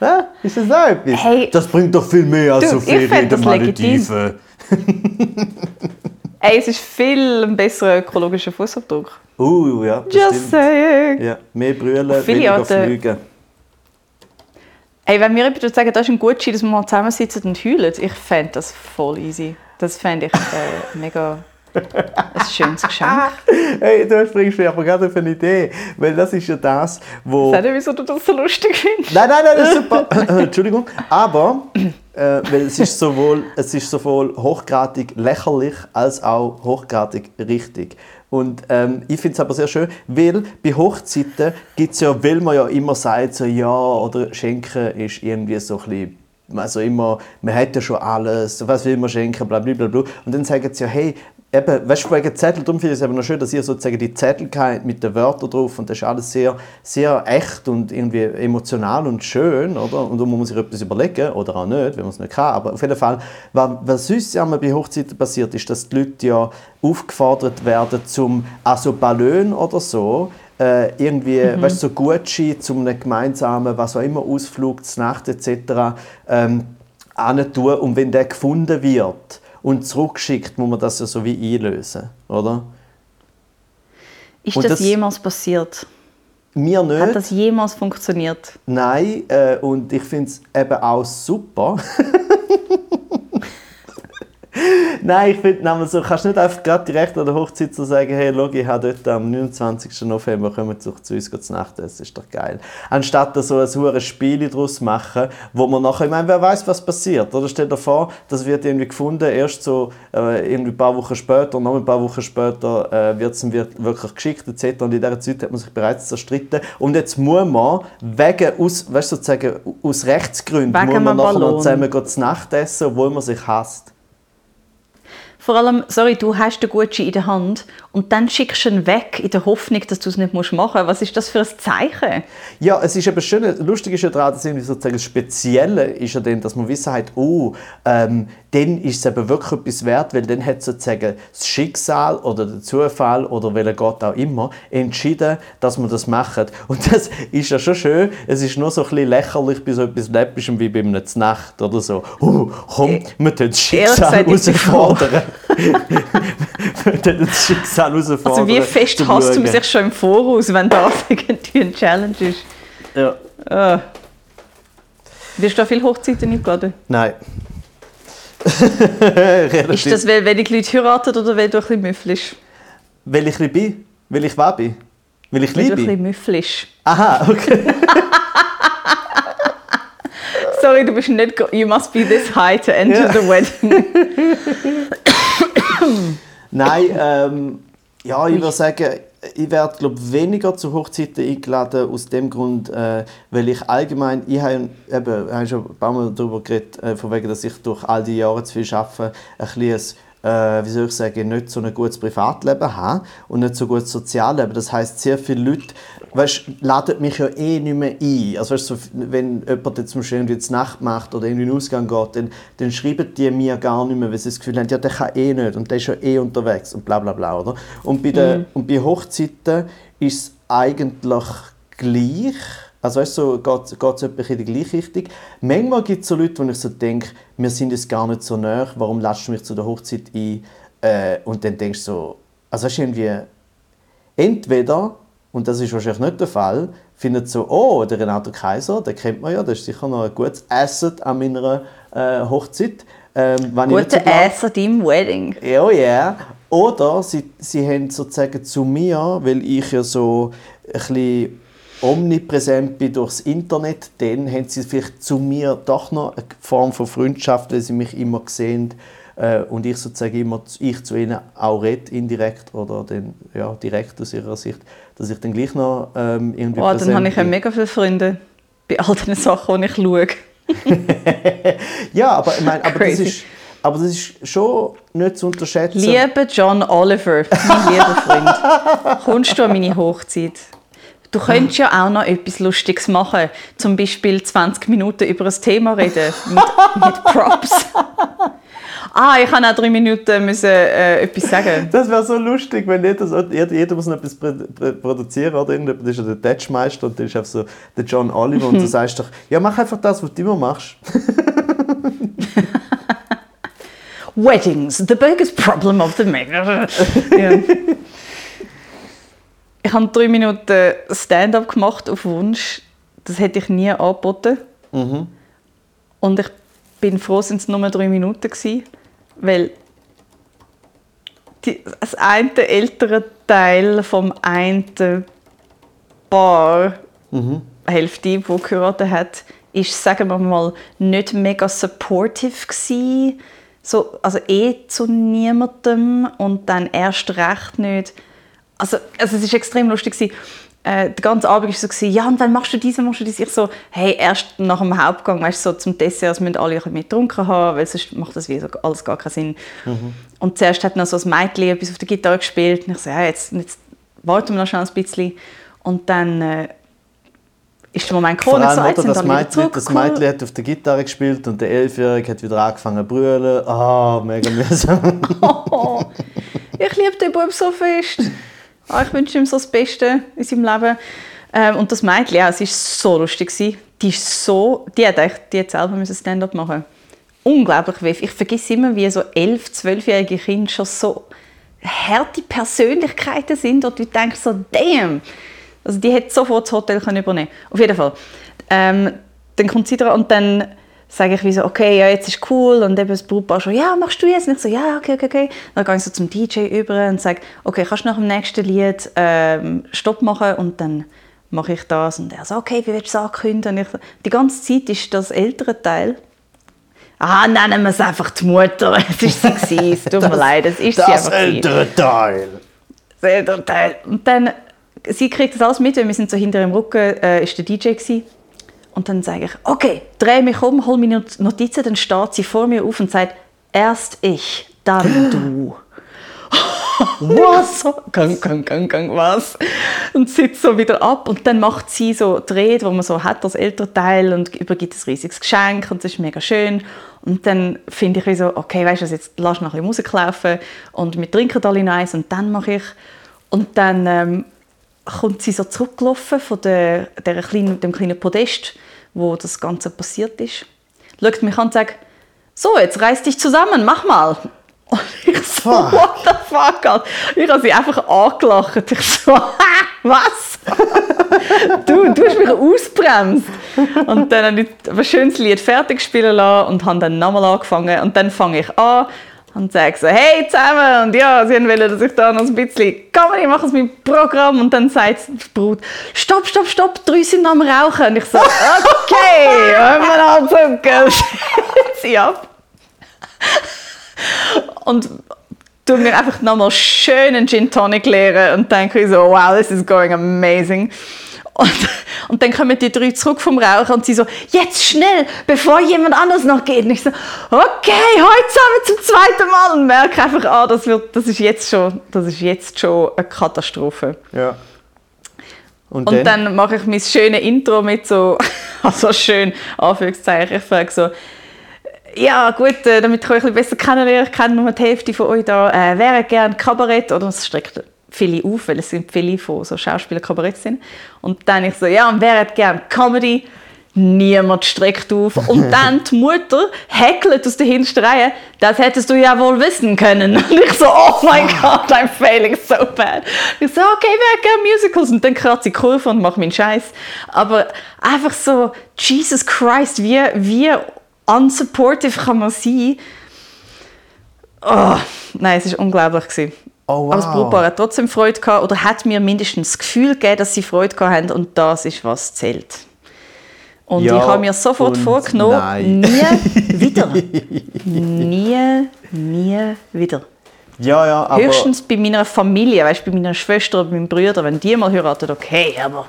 Hä? Ist das auch etwas? Hey. das bringt doch viel mehr als Du, so Ferien in legitim. Malediven. Ey, es ist viel ein besserer ökologischer Fußabdruck. Uh, ja, das Just stimmt. saying. Ja, mehr brüllen, weniger Orte- fliegen. Ey, wenn mir jemand sagen, das ist ein Gutschein, dass wir mal zusammensitzen und heulen, ich fände das voll easy. Das fände ich äh, mega ein schönes Geschenk. Hey, du bringst mir aber gerade auf eine Idee. Weil das ist ja das, wo... Sag nicht, wieso du das so lustig findest. Nein, nein, nein, das ist super. Entschuldigung. Aber äh, weil es, ist sowohl, es ist sowohl hochgradig lächerlich als auch hochgradig richtig. Und ähm, ich finde es aber sehr schön, weil bei Hochzeiten gibt es ja, weil man ja immer sagt, so, ja, oder schenken ist irgendwie so ein bisschen also immer, man hat ja schon alles, was will man schenken, bla bla bla. bla. Und dann sagen sie ja, hey, eben, weißt du, wegen Zettel, darum finde ich es eben noch schön, dass ihr sozusagen die Zettel habt mit den Wörtern drauf und das ist alles sehr, sehr echt und irgendwie emotional und schön, oder? Und da muss man sich etwas überlegen, oder auch nicht, wenn man es nicht kann, aber auf jeden Fall, was, was sonst ja bei Hochzeiten passiert, ist, dass die Leute ja aufgefordert werden zum, also Ballon oder so, äh, irgendwie, weißt du, so Gutschein zum einem gemeinsamen, was auch immer, Ausflug, Nacht etc. Ähm, tun und wenn der gefunden wird und zurückschickt, muss man das ja so wie einlösen, oder? Ist das, das- jemals passiert? Mir nicht. Hat das jemals funktioniert? Nein, äh, und ich finde es eben auch super. Nein, ich finde, nämlich so, kannst nicht einfach gerade direkt an der Hochzeit so sagen, hey, schau, ich habe dort am 29. November, kommen zu uns zu Nacht essen, ist doch geil. Anstatt da so ein hohes Spiel daraus machen, wo man nachher, ich meine, wer weiß, was passiert, oder? Stell dir vor, das wird irgendwie gefunden, erst so äh, irgendwie ein paar Wochen später, noch ein paar Wochen später äh, wird es wirklich geschickt, etc. Und in dieser Zeit hat man sich bereits zerstritten. Und jetzt muss man, wegen, aus, weißt, du, sozusagen, aus Rechtsgründen, Wegen muss man nachher noch Ballon. zusammen gehen zu Nacht essen, obwohl man sich hasst. Vor allem, sorry, du hast den Gutschein in der Hand und dann schickst du ihn weg in der Hoffnung, dass du es nicht machen musst. Was ist das für ein Zeichen? Ja, es ist eben schön, lustig ist ja daran, dass irgendwie sozusagen das Spezielle ist ja dann, dass man wissen hat, oh, ähm, dann ist es eben wirklich etwas wert, weil dann hat sozusagen das Schicksal oder der Zufall oder welcher Gott auch immer entschieden, dass man das macht. Und das ist ja schon schön, es ist nur so ein bisschen lächerlich bei so etwas Läppischem wie bei einem Nacht oder so. Oh, komm, wir tun das Schicksal herausfordern. wir tun das Schicksal herausfordern. Also wie fest man Schauen. sich schon im Voraus, wenn das irgendwie ein Challenge ist? Ja. Ah. Wirst du da viele Hochzeiten eingeladen? Nein. Ist das, weil wenig Leute heiraten oder weil du ein bisschen müffelst? Weil ich ein bin? Weil ich wer bin? Weil ich Weil du ein liebe? bisschen. Aha, okay. Sorry, du bist nicht... You must be this high to enter Ja. the wedding. Nein, ähm, ja, ich würde sagen, ich werde glaub, weniger zu Hochzeiten eingeladen, aus dem Grund, äh, weil ich allgemein, ich habe eben, ich habe schon ein paar Mal darüber geredet, äh, von wegen, dass ich durch all die Jahre zu viel arbeite, ein bisschen äh, wie soll ich sagen, nicht so ein gutes Privatleben habe und nicht so gutes Sozialleben. Das heißt, sehr viele Leute weißt, laden mich ja eh nicht mehr ein. Also weißt, so, wenn jemand jetzt zum Beispiel irgendwie die Nacht macht oder irgendwie in den Ausgang geht, dann, dann schreiben die mir gar nicht mehr, weil sie das Gefühl haben, ja, der kann eh nicht und der ist ja eh unterwegs und bla bla bla. Oder? Und, bei den, mhm. und bei Hochzeiten ist es eigentlich gleich. Also weißt du, so geht es etwa in die gleiche Richtung. Manchmal gibt es so Leute, wo ich so denke, wir sind jetzt gar nicht so nah, warum lässt du mich zu der Hochzeit ein? Äh, und dann denkst du so, also weißt du, irgendwie, entweder, und das ist wahrscheinlich nicht der Fall, findet so, oh, der Renato Kaiser, den kennt man ja, das ist sicher noch ein gutes Asset an meiner äh, Hochzeit. Ähm, Guter so Asset im Wedding. Ja, oh yeah. Oder sie, sie haben sozusagen zu mir, weil ich ja so ein bisschen omnipräsent bin durchs Internet, dann haben sie vielleicht zu mir doch noch eine Form von Freundschaft, weil sie mich immer sehen äh, und ich sozusagen immer ich zu ihnen auch rede, indirekt oder dann, ja, direkt aus ihrer Sicht, dass ich dann gleich noch ähm, irgendwie oh, dann habe ich ja mega viele Freunde bei all den Sachen, die ich schaue. ja, aber, ich meine, aber das ist aber das ist schon nicht zu unterschätzen. Lieber John Oliver, mein lieber Freund, kommst du an meine Hochzeit? Du könntest ja auch noch etwas Lustiges machen. Zum Beispiel 20 Minuten über ein Thema reden. Mit, mit Props. Ah, ich kann auch drei Minuten müssen, äh, etwas sagen. Das wäre so lustig, wenn jeder, so, jeder, muss noch etwas produzieren oder Das ist ja der Tatchmeister und dann ist einfach so der John Oliver und du sagst doch, ja mach einfach das, was du immer machst. Weddings, the biggest problem of the man. Ich habe drei Minuten Stand-up gemacht auf Wunsch. Das hätte ich nie angeboten. Mhm. Und ich bin froh, dass es nur drei Minuten waren, weil die, das eine ältere Teil vom einen Paar, mhm. Hälfte, die geheiratet hat, ist, sagen wir mal, nicht mega supportive gewesen. So, also eh zu niemandem und dann erst recht nicht also, also es war extrem lustig. Äh, der ganze Abend war so, ja, und wann machst du diese, machst du diese? Ich so, hey, erst nach dem Hauptgang, weißt du, so zum Dessert müssen alle ein getrunken haben, weil sonst macht das wie so alles gar keinen Sinn. Mhm. Und zuerst hat noch so ein Mädchen etwas auf der Gitarre gespielt und ich so, ja, jetzt, jetzt warten wir noch ein bisschen. Und dann äh, ist der Moment gekommen, so, jetzt das, Mädchen, das Mädchen hat auf der Gitarre gespielt und der Elfjährige hat wieder angefangen zu brüllen. Ah, oh, mega mühsam. oh, ich liebe den Bub so fest. Oh, ich wünsche ihm so das Beste in seinem Leben. Ähm, und das Mädchen, ja, es war so lustig. Die, ist so, die hat, echt, die hat selber Stand-up machen Unglaublich wie Ich vergesse immer, wie so 11-, 12-jährige Kinder schon so harte Persönlichkeiten sind und du denkst so, damn! Also die hätte sofort das Hotel übernehmen können. Auf jeden Fall. Ähm, dann kommt sie dran und dann sage ich wie so, okay, ja, jetzt ist cool. Und eben das Brautpaar schon, ja, machst du jetzt? Und ich so, ja, okay, okay, okay. Dann gehe ich so zum DJ über und sage, okay, kannst du nach dem nächsten Lied ähm, Stopp machen? Und dann mache ich das. Und er so, okay, wie willst du es ankündigen? Und ich, die ganze Zeit ist das ältere Teil Ah, nennen wir es einfach die Mutter. Es ist sie Es tut mir leid, es ist das sie einfach ältere Teil. Das ältere Teil. Und dann, sie kriegt das alles mit, weil wir sind so hinter im Rücken, äh, ist der DJ gewesen. Und dann sage ich, okay, drehe mich um, hol meine Notizen, dann starrt sie vor mir auf und sagt, erst ich, dann du. was? gang, gang, gang, gang, was? Und sitzt so wieder ab und dann macht sie so dreht, wo man so hat als Elternteil und übergibt ein riesiges Geschenk und das ist mega schön. Und dann finde ich wie so, okay, weißt du, jetzt lass noch ein bisschen Musik laufen und wir trinken alle eins und dann mache ich und dann ähm, kommt sie so zurückgelaufen von der, der kleinen, dem kleinen Podest, wo das Ganze passiert ist. Schaut mich an und sagt, so, jetzt reiß dich zusammen, mach mal. Und ich so, fuck. what the fuck? Alter. Ich habe sie einfach angelacht. Ich so, was? du, du hast mich ausbremst. Und dann habe ich ein schönes Lied fertig spielen lassen und habe dann nochmal angefangen. Und dann fange ich an und sage so, hey zusammen, und ja, sie wollen, dass ich da noch ein bisschen, komm, ich mache es mit Programm, und dann sagt die Brut, stopp, stopp, stopp, drei sind am Rauchen, und ich so, okay, hören wir anzucken, sie ab. und tue mir einfach nochmal schön einen Gin Tonic leeren und denke so, wow, this is going amazing. Und, und dann kommen die drei zurück vom Rauchen und sie so, jetzt schnell, bevor jemand anders noch geht. Und ich so, okay, heute zusammen zum zweiten Mal. Und merke einfach, ah, das, wird, das, ist jetzt schon, das ist jetzt schon eine Katastrophe. Ja. Und, und dann? dann? mache ich mein schönes Intro mit so, also schön, Anführungszeichen, ich frage so, ja gut, äh, damit ich euch ein bisschen besser kennenlernen, ich kenne nur die Hälfte von euch da, äh, wäre gerne Kabarett, oder es streckt viele auf, weil es sind viele von so Schauspieler Kabarett sind. Und dann ich so, ja, und wer hat gerne Comedy? Niemand streckt auf. Und dann die Mutter heckelt aus der hintersten Reihe, das hättest du ja wohl wissen können. Und ich so, oh mein Gott, I'm failing so bad. Ich so, okay, wer hat gerne Musicals? Und dann kratze ich Kurve und mache meinen Scheiß. Aber einfach so, Jesus Christ, wie, wie unsupportive kann man sein? Oh, nein, es war unglaublich. Gewesen. Oh, wow. Aber das Brautpaar hat trotzdem Freude gehabt oder hat mir mindestens das Gefühl gegeben, dass sie Freude gehabt haben und das ist, was zählt. Und ja, ich habe mir sofort vorgenommen, nein. nie wieder. nie, nie wieder. Ja, ja, aber... Höchstens bei meiner Familie, weißt, bei meiner Schwester oder meinen Brüdern, wenn die mal heiraten, okay, aber,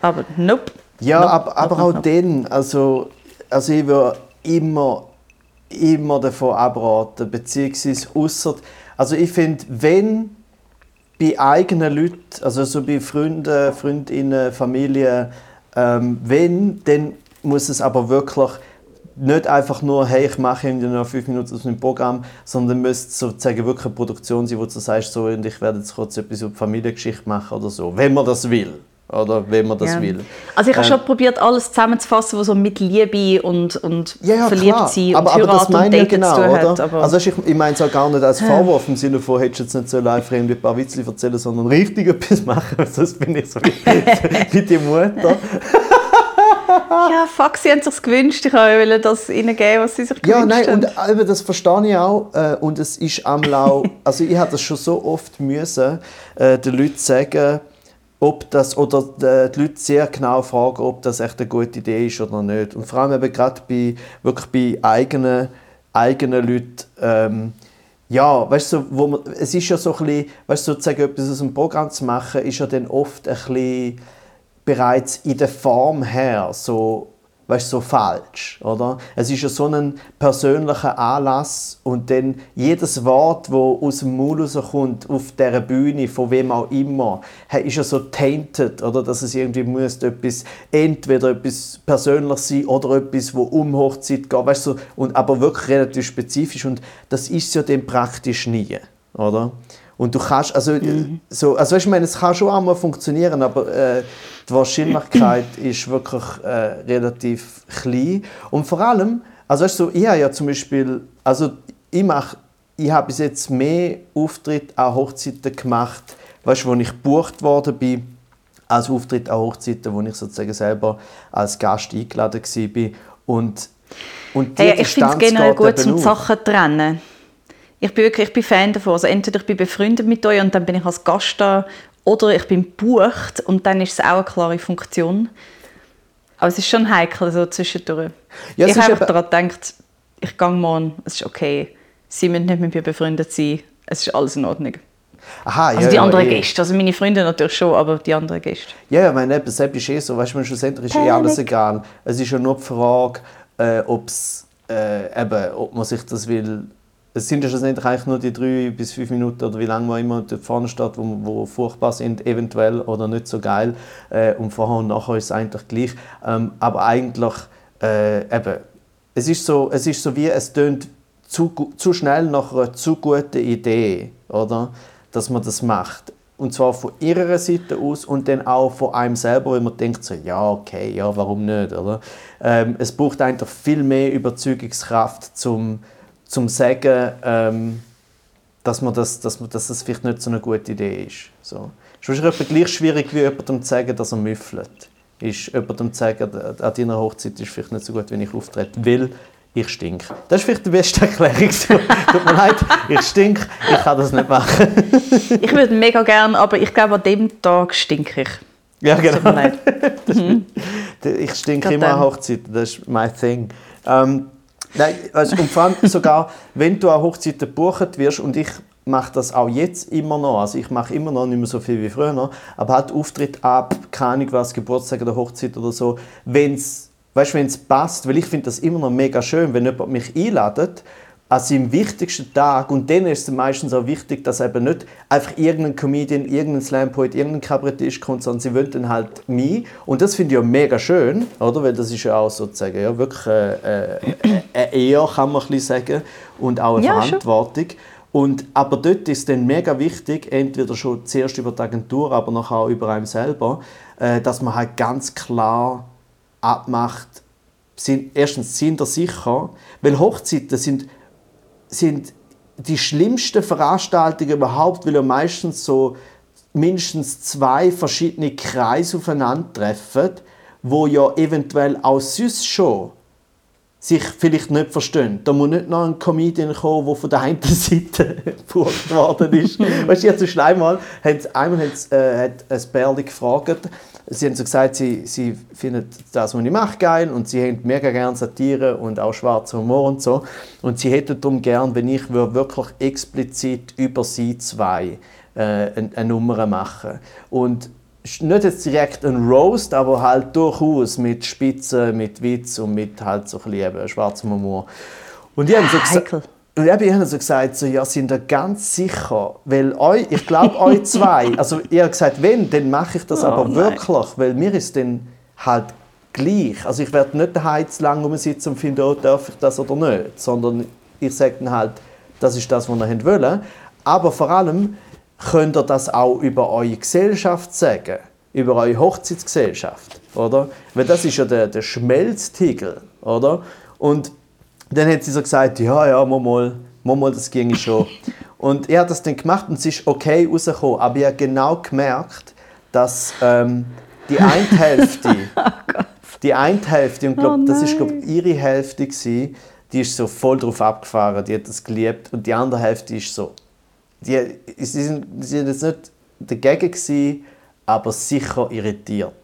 aber nope. Ja, nope, aber, aber nope, auch nope. dann, also, also ich würde immer, immer davon abraten, beziehungsweise ausser also ich finde, wenn bei eigenen Leuten, also so bei Freunden, Freundinnen, Familie, ähm, wenn, dann muss es aber wirklich nicht einfach nur, hey, ich mache noch fünf Minuten aus meinem Programm, sondern müsste sozusagen wirklich eine Produktion sein, wo du sagst, so, und ich werde jetzt kurz etwas über Familiengeschichte machen oder so, wenn man das will oder wenn man das ja. will. Also ich habe äh, schon probiert, alles zusammenzufassen, was so mit Liebe und, und ja, ja, verliebt sein und aber, Heirat aber das meine und genau, zu tun oder? hat. Aber also ich, ich meine es auch gar nicht als Vorwurf im Sinne von, hättest du jetzt nicht so live ein paar Witze erzählen, sondern richtig etwas machen, sonst bin ich so wie, wie die Mutter. ja, fuck, sie haben sich gewünscht. Ich wollte das ihnen geben, was sie sich gewünscht haben. Ja, nein, und eben, das verstehe ich auch. Äh, und es ist am auch, also ich habe das schon so oft müssen, äh, den Leuten sagen, ob das, oder die Leute sehr genau fragen, ob das echt eine gute Idee ist oder nicht. Und vor allem eben gerade bei, wirklich bei eigenen, eigenen Leuten, ähm, ja, weißt du, wo man, es ist ja so ein bisschen, weißt du, sozusagen etwas aus dem Programm zu machen, ist ja dann oft ein bisschen bereits in der Form her so weißt, so falsch, oder? Es ist ja so ein persönlicher Anlass und dann jedes Wort, wo aus dem Mund rauskommt, auf dieser Bühne, von wem auch immer, ist ja so tainted, oder? Dass es irgendwie muss etwas, entweder etwas Persönliches sein oder etwas, wo um Hochzeit geht, weißt du, und aber wirklich relativ spezifisch und das ist ja dann praktisch nie, oder? Und du kannst, also, mhm. so, also weißt, ich meine, es kann schon einmal funktionieren, aber äh, die Wahrscheinlichkeit ist wirklich äh, relativ klein. Und vor allem, also weißt du, ich habe ja zum Beispiel, also ich mache, ich habe bis jetzt mehr Auftritte an Hochzeiten gemacht, weißt wo ich gebucht worden bin, als Auftritt an Hochzeiten, wo ich sozusagen selber als Gast eingeladen war. Und, und hey, ich finde es generell gut, zum Sachen trennen. Ich bin wirklich ich bin Fan davon. Also entweder ich bin befreundet mit euch und dann bin ich als Gast da oder ich bin gebucht und dann ist es auch eine klare Funktion. Aber es ist schon heikel so zwischendurch. Ja, ich habe einfach daran gedacht, ich gehe morgen, es ist okay. Sie müssen nicht mit mir befreundet sein, es ist alles in Ordnung. Aha, also die anderen ja, Gäste, also meine Freunde natürlich schon, aber die anderen Gäste. Ja, ja, meine, selbst ist eh so, weißt du, schlussendlich ist eh alles egal. Es ist ja nur die Frage, äh, ob's, äh, eben, ob man sich das will es sind ja schlussendlich eigentlich nur die drei bis fünf Minuten oder wie lange man immer dort vorne steht, wo, wo furchtbar sind, eventuell oder nicht so geil. Äh, und vorher und nachher ist es eigentlich gleich. Ähm, aber eigentlich, äh, eben, es ist so, es ist so wie, es tönt zu, zu schnell nach einer zu guten Idee, oder? Dass man das macht. Und zwar von ihrer Seite aus und dann auch von einem selber, wenn man denkt so, ja, okay, ja, warum nicht, oder? Ähm, es braucht einfach viel mehr Überzeugungskraft, zum zum sagen, ähm, dass, man das, dass, man, dass das vielleicht nicht so eine gute Idee ist. So. Es ist etwa gleich schwierig, wie jemandem zu sagen, dass er müffelt. Ist jemandem zu sagen, an deiner Hochzeit ist vielleicht nicht so gut, wenn ich auftrete, weil ich stinke. Das ist vielleicht die beste Erklärung. Tut mir leid, ich stinke, ich kann das nicht machen. ich würde mega gerne, aber ich glaube, an dem Tag stinke ich. Ja, genau. Mhm. ich stinke immer an Hochzeiten, das ist mein Thing. Ähm, Nein, also, und vor allem sogar, wenn du an Hochzeiten gebucht wirst und ich mache das auch jetzt immer noch. Also ich mache immer noch nicht mehr so viel wie früher, aber halt Auftritt ab, keine Ahnung was, Geburtstag oder Hochzeit oder so, wenn es weißt, wenn's passt, weil ich finde das immer noch mega schön, wenn jemand mich einladet an seinem wichtigsten Tag und dann ist es meistens auch wichtig, dass eben nicht einfach irgendein Comedian, irgendein Slam-Poet, irgendein Kabarettist kommt, sondern sie wollen dann halt mich und das finde ich ja mega schön, oder? Weil das ist ja auch sozusagen ja, wirklich äh, äh, eine Ehe, kann man ein sagen, und auch eine Ja, Verantwortung. Und, aber dort ist dann mega wichtig, entweder schon zuerst über die Agentur, aber nachher auch über einen selber, äh, dass man halt ganz klar abmacht, sind, erstens sind ihr sicher, weil Hochzeiten sind, sind die schlimmsten Veranstaltungen überhaupt, weil ja meistens so mindestens zwei verschiedene Kreise aufeinandertreffen, wo ja eventuell auch sonst schon sich vielleicht nicht verstehen. Da muss nicht noch ein Comedian kommen, der von der einen Seite gebucht worden ist. weißt du, jetzt einmal, sie, einmal sie, äh, hat ein Bärli gefragt, sie haben so gesagt, sie, sie finden das, was ich mache, geil und sie haben mega gerne Satire und auch schwarzen Humor und so. Und sie hätten darum gern, wenn ich wirklich explizit über sie zwei äh, eine, eine Nummer machen Und nicht jetzt direkt ein Roast, aber halt durchaus mit Spitzen, mit Witz und mit halt so ein bisschen schwarzem Humor. Und die haben so gesagt, Heikel. Und eben, ich habe so gesagt, so, ja, sind da ganz sicher, weil euch, ich glaube euch zwei, also ihr habt gesagt, wenn, dann mache ich das Oh aber nein. wirklich, weil mir ist dann halt gleich. Also ich werde nicht daheim zu lange rumsitzen und finden, oh, darf ich das oder nicht, sondern ich sage dann halt, das ist das, was ihr wollt. Aber vor allem könnt ihr das auch über eure Gesellschaft sagen, über eure Hochzeitsgesellschaft, oder? Weil das ist ja der, der Schmelztiegel, oder? Und dann hat sie so gesagt, ja, ja, mal, mal, mal, mal das ginge schon. Und er hat das dann gemacht und es ist okay rausgekommen, aber ich habe genau gemerkt, dass ähm, die eine Hälfte, die eine Hälfte, und glaub, Oh das ist glaub, ihre Hälfte gewesen, die ist so voll drauf abgefahren, die hat das geliebt und die andere Hälfte ist so, die, sie sind, sie sind jetzt nicht dagegen gewesen, aber sicher irritiert.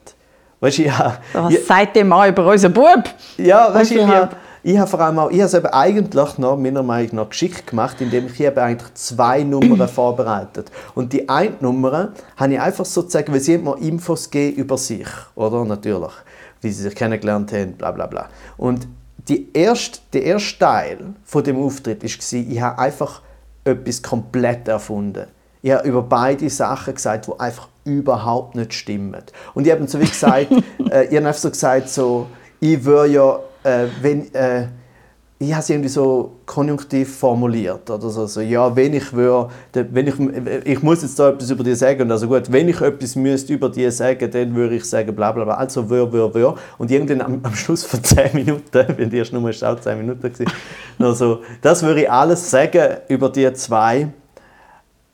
Weißt du, ich habe, Was ich- sagt der Mann über unseren Bub? ja, weißt du, ich habe ich habe vor allem auch, ich habe es eben eigentlich noch, meiner Meinung nach geschickt gemacht, indem ich eben eigentlich zwei Nummern vorbereitet. Und die eine Nummer habe ich einfach sozusagen, weil sie mir Infos gegeben über sich, oder? Natürlich. Wie sie sich kennengelernt haben, bla bla bla. Und die erste, der erste Teil von dem Auftritt war, ich habe einfach etwas komplett erfunden. Ich habe über beide Sachen gesagt, die einfach überhaupt nicht stimmen. Und ich habe so wie gesagt, äh, ich habe einfach so gesagt, so, ich würde ja, äh, wenn, äh, ich habe es irgendwie so konjunktiv formuliert oder so, so ja, wenn ich würde, wenn ich, ich muss jetzt da etwas über dich sagen also gut, wenn ich etwas müsste über dich sagen, dann würde ich sagen bla bla bla, also wür, wür, wür. Und irgendwann am, am Schluss von 10 Minuten, wenn die erste Nummer ist auch 10 Minuten gewesen, also, das würde ich alles sagen über die zwei,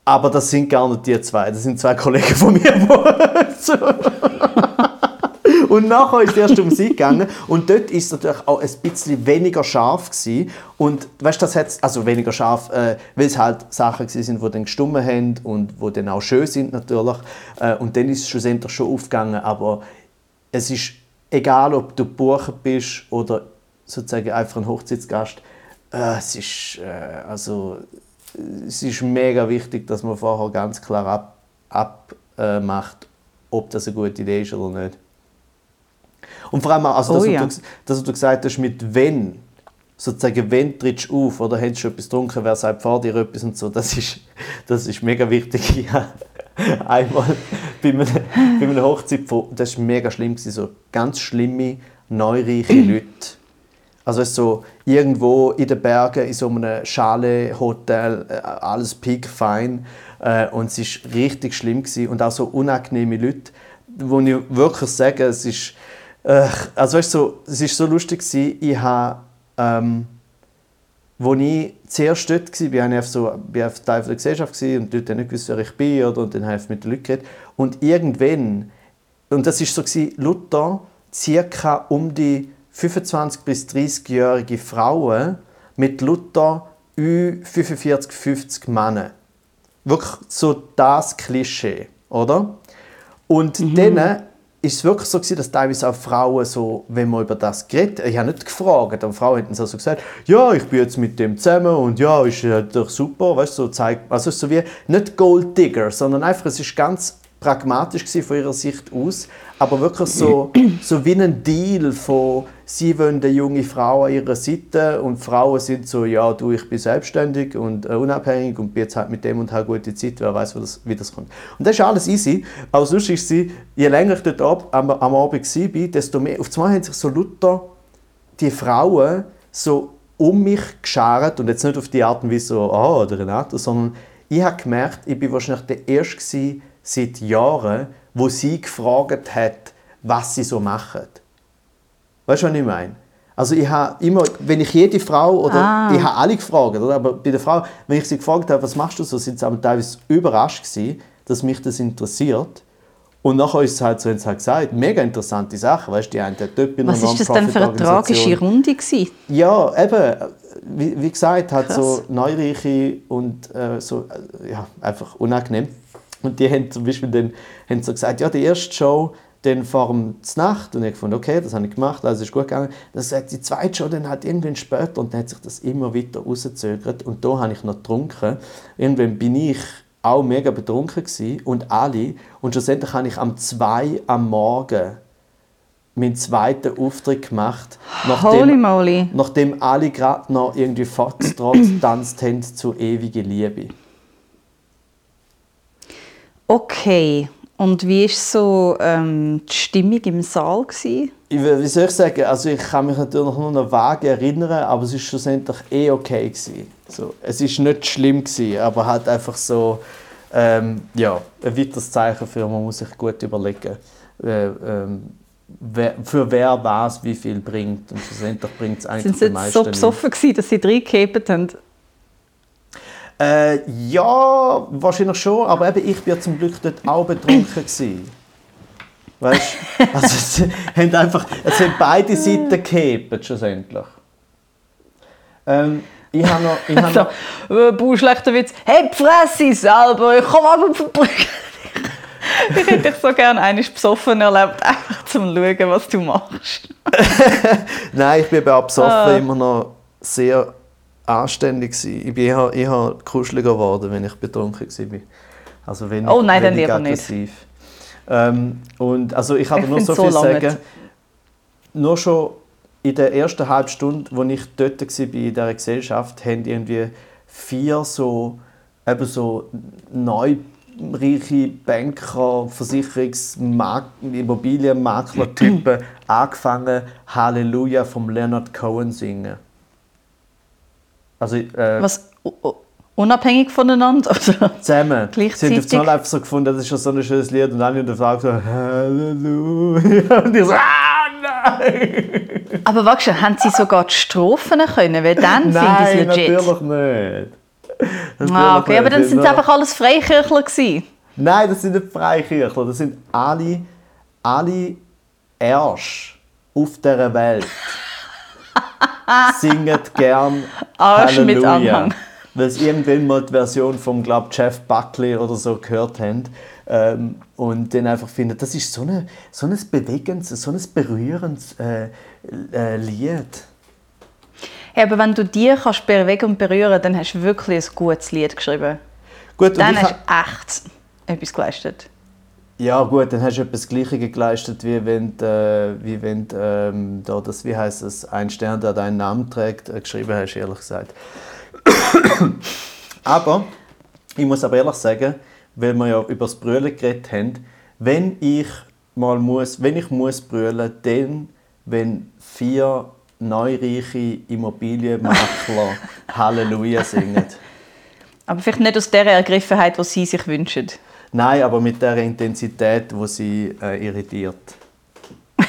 aber das sind gar nicht die zwei, das sind zwei Kollegen von mir, die und nachher ist es erst um sie gegangen und dort ist es natürlich auch ein bisschen weniger scharf gewesen. und weißt, das hat's, also weniger scharf, äh, weil es halt Sachen sind, die dann gestummen haben und wo dann auch schön sind natürlich äh, und dann ist es schlussendlich schon aufgegangen, aber es ist egal, ob du Bucher bist oder sozusagen einfach ein Hochzeitsgast, äh, es ist äh, also es ist mega wichtig, dass man vorher ganz klar ab, ab macht, ob das eine gute Idee ist oder nicht. Und vor allem auch, also das, Oh was ja. du, das, was du gesagt hast, mit wenn, sozusagen, wenn trittst du auf oder hast du schon etwas getrunken, wer sagt vor dir etwas und so, das ist, das ist mega wichtig. Ich habe einmal bei einer, bei einer Hochzeit, von, das war mega schlimm, gewesen, so ganz schlimme, neureiche Leute. Also es ist so irgendwo in den Bergen in so einem Schale-Hotel, äh, alles piekfein äh, und es war richtig schlimm gewesen. und auch so unangenehme Leute, wo ich wirklich sage, es ist, also weißt, du, es ist so lustig gewesen, ich habe, ähm, wo ich zuerst dort war, war ich auf so, auf Teil der Gesellschaft und habe ich nicht gewusst, wer ich bin oder, und dann habe ich mit den Leuten geredet. Und irgendwann, und das war so, gewesen, Luther, circa um die 25- bis 30-jährige Frauen mit Luther Ü 45, 50 Männern. Wirklich so das Klischee, oder? Und dann ist es wirklich so gewesen, dass teilweise auch Frauen so, wenn man über das geredet, ich habe nicht gefragt, aber Frauen hätten so gesagt, ja, ich bin jetzt mit dem zusammen und ja, ist ja doch super, weißt du, so zeigt, also so wie nicht Gold Digger, sondern einfach, es ist ganz pragmatisch gewesen von ihrer Sicht aus, aber wirklich so, so wie ein Deal von, sie wollen eine junge Frau an ihrer Seite und Frauen sind so, ja, du, ich bin selbstständig und äh, unabhängig und bin jetzt halt mit dem und habe gute Zeit, wer weiß, wie das, wie das kommt. Und das ist alles easy, aber sonst ist sie, je länger ich dort ab, am, am Abend war, desto mehr, auf einmal haben sich so Luther die Frauen so um mich geschart und jetzt nicht auf die Art und Weise so, ah, der Renato, sondern ich habe gemerkt, ich bin wahrscheinlich der Erste seit Jahren, wo sie gefragt hat, was sie so machen. Weißt du, was ich meine? Also ich habe immer, wenn ich jede Frau oder Ah. ich habe alle gefragt, oder? aber bei der Frau, wenn ich sie gefragt habe, was machst du so, sind sie aber teilweise überrascht gewesen, dass mich das interessiert. Und nachher ist es halt so, haben sie halt gesagt, mega interessante Sache, weißt du, die eine hat dort bei einer Was ist das denn für eine tragische Runde gewesen? ja, eben, wie, wie gesagt, halt Krass. so Neureiche und äh, so, ja, einfach unangenehm. Und die haben zum Beispiel dann, haben so gesagt, ja, die erste Show, dann vor dem Nacht und ich fand, okay, das habe ich gemacht, also ist gut gegangen. Dann sagt die zweite Show dann halt irgendwann später und dann hat sich das immer weiter rausgezögert und da habe ich noch getrunken. Irgendwann bin ich auch mega betrunken gewesen und alle und schlussendlich habe ich am 2 am Morgen meinen zweiten Auftritt gemacht, Holy moly. nachdem alle gerade noch irgendwie Foxtrot getanzt haben zu ewiger Liebe. Okay. Und wie war so ähm, die Stimmung im Saal? Gewesen? Ich, wie soll ich sagen, also ich kann mich natürlich nur noch vage erinnern, aber es war schlussendlich eh okay. Gewesen. So, es war nicht schlimm, gewesen, aber halt einfach so, ähm, ja, ein weiteres Zeichen für, man muss sich gut überlegen, äh, ähm, wer, für wer was wie viel bringt. Und schlussendlich bringt es eigentlich Sind sie so besoffen, gewesen, dass sie reingehebt haben? Äh, ja, wahrscheinlich schon, aber eben, ich war zum Glück dort auch betrunken. Gewesen. Weißt du? Also, es, haben einfach, es haben beide Seiten gehebt, schlussendlich. Ähm, ich habe noch. Ich habe So, noch äh, Bau, schlechter Witz. Hey, fress ich selber, ich komme aber von der Brücke. Ich hätte dich so gerne einmal besoffen erlebt, einfach zum Schauen, was du machst. nein, ich bin bei Absoffen Ah. immer noch sehr anständig. Gewesen. Ich bin eher, eher kuscheliger geworden, wenn ich betrunken war. Also wenig, Oh nein, dann lieber nicht. aggressiv. Ähm, und also ich dir nur so so viel lange sagen. nicht. Nur schon in der ersten halben Stunde, wo ich dort war in dieser Gesellschaft, haben irgendwie vier so, eben so neureiche Banker, Versicherungsmark Immobilienmakler-Typen angefangen, Halleluja vom Leonard Cohen singen. Also, äh, Was, unabhängig voneinander? Oder? zusammen. Sie Gleichzeitig? haben auf einmal einfach so gefunden, das ist schon so ein schönes Lied und alle der Frage so Halleluja. Und ich so, ah nein! Aber weißt du, haben sie sogar die Strophen können? Weil dann finde ich Nein, es legit. natürlich nicht. Natürlich Ah, okay, aber nicht. dann sind es einfach alles Freikirchler gewesen. Nein, das sind nicht Freikirchler, das sind alle, alle Ärsche auf dieser Welt. Singen gern Arsch mit Halleluja. Anhang. Weil sie irgendwann mal die Version von glaub, Jeff Buckley oder so gehört haben. Ähm, und dann einfach finden, das ist so, eine, so ein bewegendes, so ein berührendes äh, äh, Lied. Hey, aber wenn du die kannst bewegen und berühren, dann hast du wirklich ein gutes Lied geschrieben. Gut, Dann hast ha- du echt etwas geleistet. Ja gut, dann hast du etwas Gleiches geleistet, wie wenn, du, äh, wie wenn ähm, da das, wie heißt es, ein Stern, der deinen Namen trägt, äh, geschrieben hast, ehrlich gesagt. aber, ich muss aber ehrlich sagen, weil wir ja über das Brüllen geredet haben, wenn ich mal muss, wenn ich muss brüllen, dann, wenn vier neureiche Immobilienmakler Halleluja singen. Aber vielleicht nicht aus der Ergriffenheit, die sie sich wünschen. Nein, aber mit der Intensität, wo sie äh, irritiert.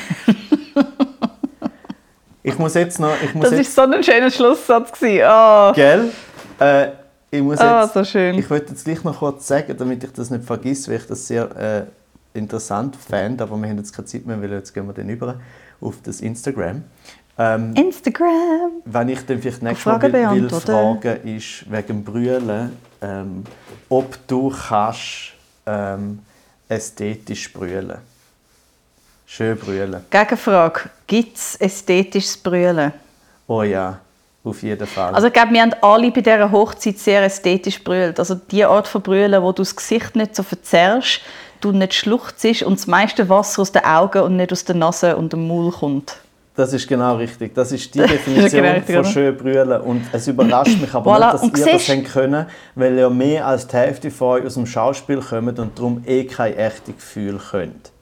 ich muss jetzt noch, muss Das jetzt, war so ein schöner Schlusssatz. gewesen. Oh. gell? Äh, ich muss Ah, jetzt, so schön. ich wollte jetzt gleich noch kurz sagen, damit ich das nicht vergesse, weil ich das sehr äh, interessant fand, aber wir haben jetzt keine Zeit mehr, weil jetzt gehen wir dann über auf das Instagram. Ähm, Instagram. wenn ich dann vielleicht nächstes Mal will, will fragen, ist wegen Brüllen, ähm, ob du kannst ähm, ästhetisch brüllen. Schön brüllen. Gegenfrage: Gibt es ästhetisches Brüllen? Oh ja, auf jeden Fall. Also ich glaube, wir haben alle bei dieser Hochzeit sehr ästhetisch brüllt. Also die Art von Brüllen, wo du das Gesicht nicht so verzerrst, du nicht schluchzest und das meiste Wasser aus den Augen und nicht aus der Nase und dem Maul kommt. Das ist genau richtig. Das ist die Definition genau richtig, von schön brüllen. Und es überrascht mich aber Voilà. nicht, dass ihr das habt können, weil ihr mehr als die Hälfte von euch aus dem Schauspiel kommt und darum eh kein echtes Gefühl könnt.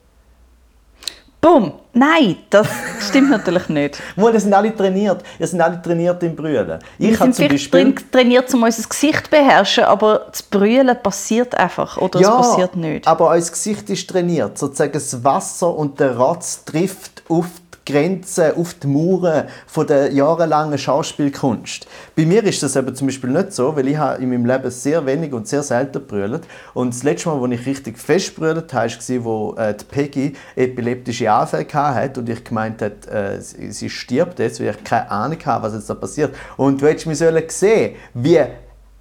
Bumm! Nein, das stimmt natürlich nicht. Mal, ihr sind alle trainiert. Ihr sind alle trainiert im Brüllen. Ich Wir habe sind zum Beispiel... trainiert, um unser Gesicht zu beherrschen, aber das Brüllen passiert einfach oder es passiert nicht. aber euer Gesicht ist trainiert. Sozusagen das Wasser und der Ratz trifft auf die Grenzen, auf die Mauern von der jahrelangen Schauspielkunst. Bei mir ist das aber zum Beispiel nicht so, weil ich habe in meinem Leben sehr wenig und sehr selten brüllt. Und das letzte Mal, als ich richtig fest brüllt habe, war, wo äh, die Peggy epileptische Anfälle hatte und ich gemeint habe, äh, sie, stirbt jetzt, weil ich keine Ahnung habe, was jetzt da passiert. Und du hättest mich sehen, wie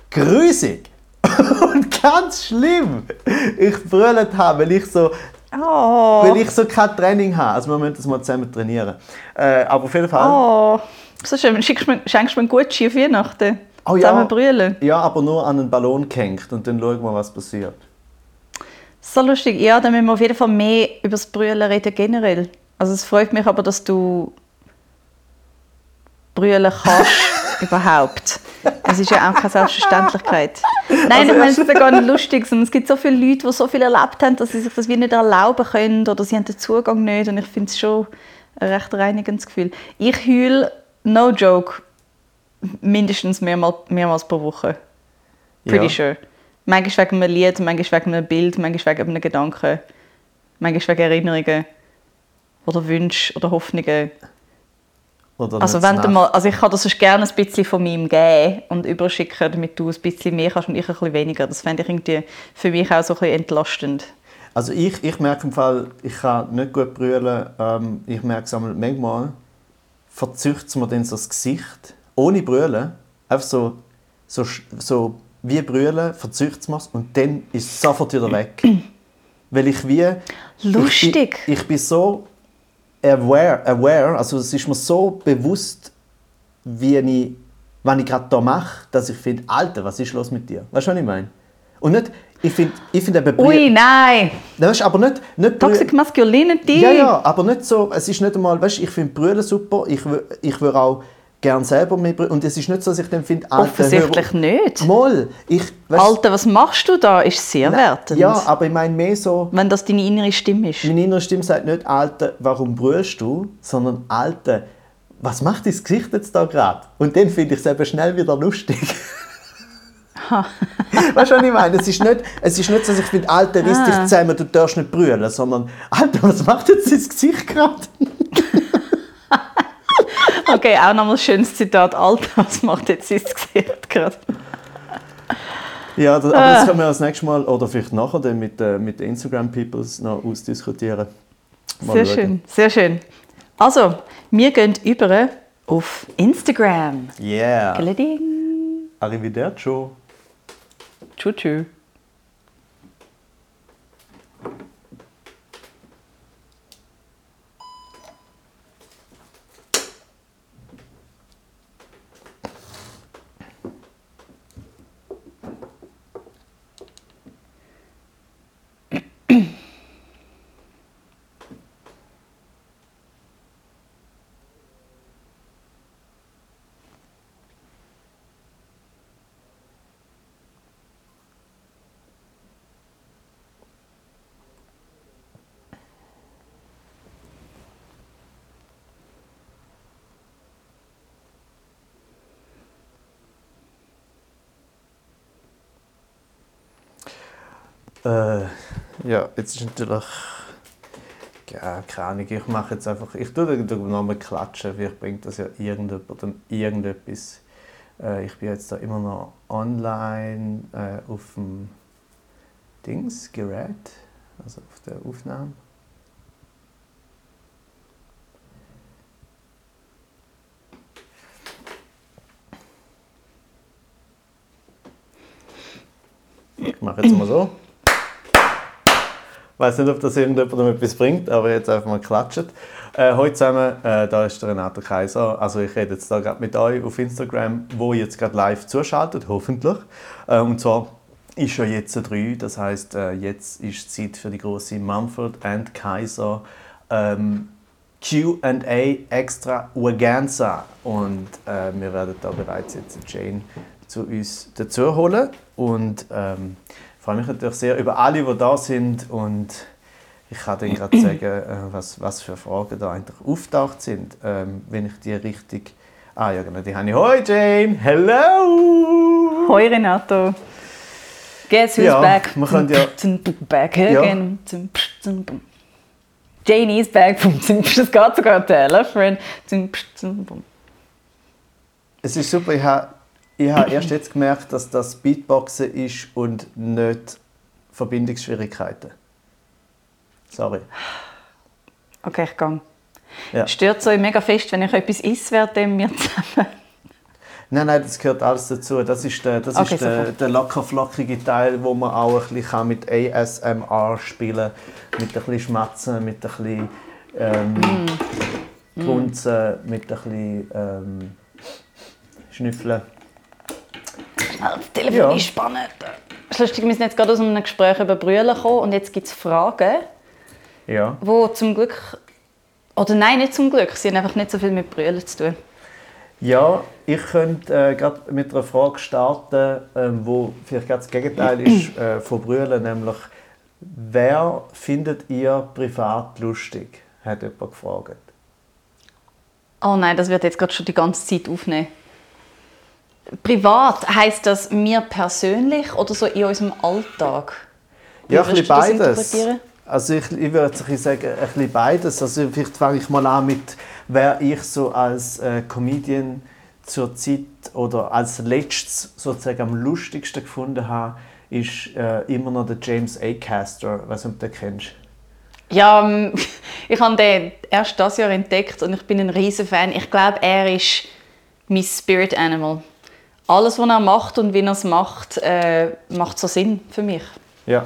grusig und ganz schlimm ich brüllt habe, weil ich so, Oh, weil ich so kein Training habe. Also wir müssen das mal zusammen trainieren. Äh, aber auf jeden Fall. oh. So schön. Schenkst du mir, schenkst du mir einen Gucci auf Weihnachten? Oh ja. Zusammen brüllen. Ja, aber nur an einen Ballon gehängt und dann schauen wir, was passiert. So lustig. Ja, dann müssen wir auf jeden Fall mehr über das Brüllen reden generell. Also es freut mich aber, dass du brüllen kannst überhaupt. Es ist ja auch keine Selbstverständlichkeit. Nein, Also ich meine, es ist ja gar nicht lustig, sondern es gibt so viele Leute, die so viel erlebt haben, dass sie sich das wie nicht erlauben können oder sie haben den Zugang nicht und ich finde es schon ein recht reinigendes Gefühl. Ich heule, no joke, mindestens mehrmal, mehrmals pro Woche. Pretty Ja. sure. Manchmal wegen einem Lied, manchmal wegen einem Bild, manchmal wegen einem Gedanken, manchmal wegen Erinnerungen oder Wünschen oder Hoffnungen. Also, wenn du mal, also ich kann das sonst gerne ein bisschen von meinem geben und überschicken, damit du ein bisschen mehr kannst und ich ein bisschen weniger. Das fände ich irgendwie für mich auch so ein bisschen entlastend. Also ich, ich merke im Fall, ich kann nicht gut brüllen. Ähm, ich merke es einmal, manchmal verzücht es mir dann so das Gesicht, ohne brüllen. Einfach so, so, so wie brüllen, verzücht es mir und dann ist es sofort wieder weg. Weil ich wie... Lustig. Ich ich bin so aware, aware, also es ist mir so bewusst, wie ich, was ich gerade da mache, dass ich finde, Alter, was ist los mit dir? Weißt du, was ich meine? Und nicht, ich finde ich find eben... Ui, nein! Weißt, aber nicht, nicht Toxic Masculinity! Ja, ja, aber nicht so, es ist nicht einmal, weißt, ich finde Brüllen super, ich, ich würde auch gerne selber brüllen. Und es ist nicht so, dass ich dann finde, Alter, Offensichtlich hör- nicht. Moll, ich, weißt, Alter, was machst du da? Ist sehr wertend. Ja, aber ich meine mehr so, Wenn das deine innere Stimme ist. meine innere Stimme sagt nicht, Alter, warum brüllst du, sondern Alter, was macht dein Gesicht jetzt da gerade? Und dann finde ich es eben schnell wieder lustig. weißt du, was ich meine? Es ist nicht, es ist nicht so, dass ich finde, Alter, riss dich Ah. zusammen, du darfst nicht brüllen, sondern, Alter, was macht jetzt dein Gesicht gerade? Okay, auch nochmal ein schönes Zitat. Alter, was macht jetzt sein Gesicht gerade? Ja, das, aber das können wir das nächste Mal oder vielleicht nachher dann mit, äh, mit den Instagram-Peoples noch ausdiskutieren. Mal Sehr schauen. schön, sehr schön. Also, wir gehen über auf Instagram. Yeah. Gleding. Arrivederci. Tschü Äh, ja, jetzt ist natürlich. Ja, keine Ahnung, ich mache jetzt einfach. Ich tue den Namen klatschen, vielleicht bringt das ja irgendjemandem irgendetwas. Äh, ich bin jetzt da immer noch online äh, auf dem Dings, Gerät, also auf der Aufnahme. Ich mache jetzt mal so. Ich weiß nicht, ob das irgendjemandem etwas bringt, aber jetzt einfach mal klatschen. Äh, heute zusammen, äh, da ist der Renato Kaiser. Also ich rede jetzt da gerade mit euch auf Instagram, wo ihr jetzt gerade live zuschaltet, hoffentlich. Äh, und zwar ist ja jetzt drei, das heißt äh, jetzt ist Zeit für die große Mumford and Kaiser ähm, Q&A extra Urganza und äh, wir werden da bereits jetzt Jane zu uns dazu holen und ähm, freue mich natürlich sehr über alle, die da sind und ich kann dann gerade sagen, äh, was, was für Fragen da eigentlich auftaucht sind, ähm, wenn ich die richtig... Ah ja, genau, die habe ich. Hoi Jane, hello! Hoi Renato. Guess who's Ja, back? wir können ja- Back again. Jane is back. Das geht sogar Telefon. Es ist super, ich habe, ich habe erst jetzt gemerkt, dass das Beatboxen ist und nicht Verbindungsschwierigkeiten. Sorry. Okay, ich gehe. Ja. Stört euch mega fest, wenn ich etwas esse, während wir zusammen... Nein, nein, das gehört alles dazu. Das ist der, das Okay, ist der, super. der locker flockige Teil, wo man auch ein bisschen kann mit ASMR spielen mit ein bisschen Schmatzen, mit ein bisschen ähm, Mm. Grunzen, mit ein bisschen ähm, Schnüffeln. Das Telefon Ja. ist spannend. Das ist lustig, wir sind jetzt gerade aus einem Gespräch über Brüllen gekommen und jetzt gibt es Fragen, Ja. die zum Glück... Oder nein, nicht zum Glück, sie haben einfach nicht so viel mit Brüllen zu tun. Ja, ich könnte äh, gerade mit einer Frage starten, ähm, wo vielleicht gerade das Gegenteil ist äh, von Brüllen, nämlich wer findet ihr privat lustig? Hat jemand gefragt. Oh nein, das wird jetzt gerade schon die ganze Zeit aufnehmen. Privat heißt das mir persönlich oder so in unserem Alltag? Wie Ja, ein bisschen beides. Also ich, ich würde sagen, ein bisschen beides. Also vielleicht fange ich mal an mit, wer ich so als äh, Comedian zur Zeit oder als letztes sozusagen am lustigsten gefunden habe, ist äh, immer noch der James A. Caster. Ob du den kennst. Ja, ähm, ich habe den erst das Jahr entdeckt und ich bin ein riesen Fan. Ich glaube, er ist mein Spirit Animal. Alles, was er macht und wie er es macht, äh, macht so Sinn für mich. Ja.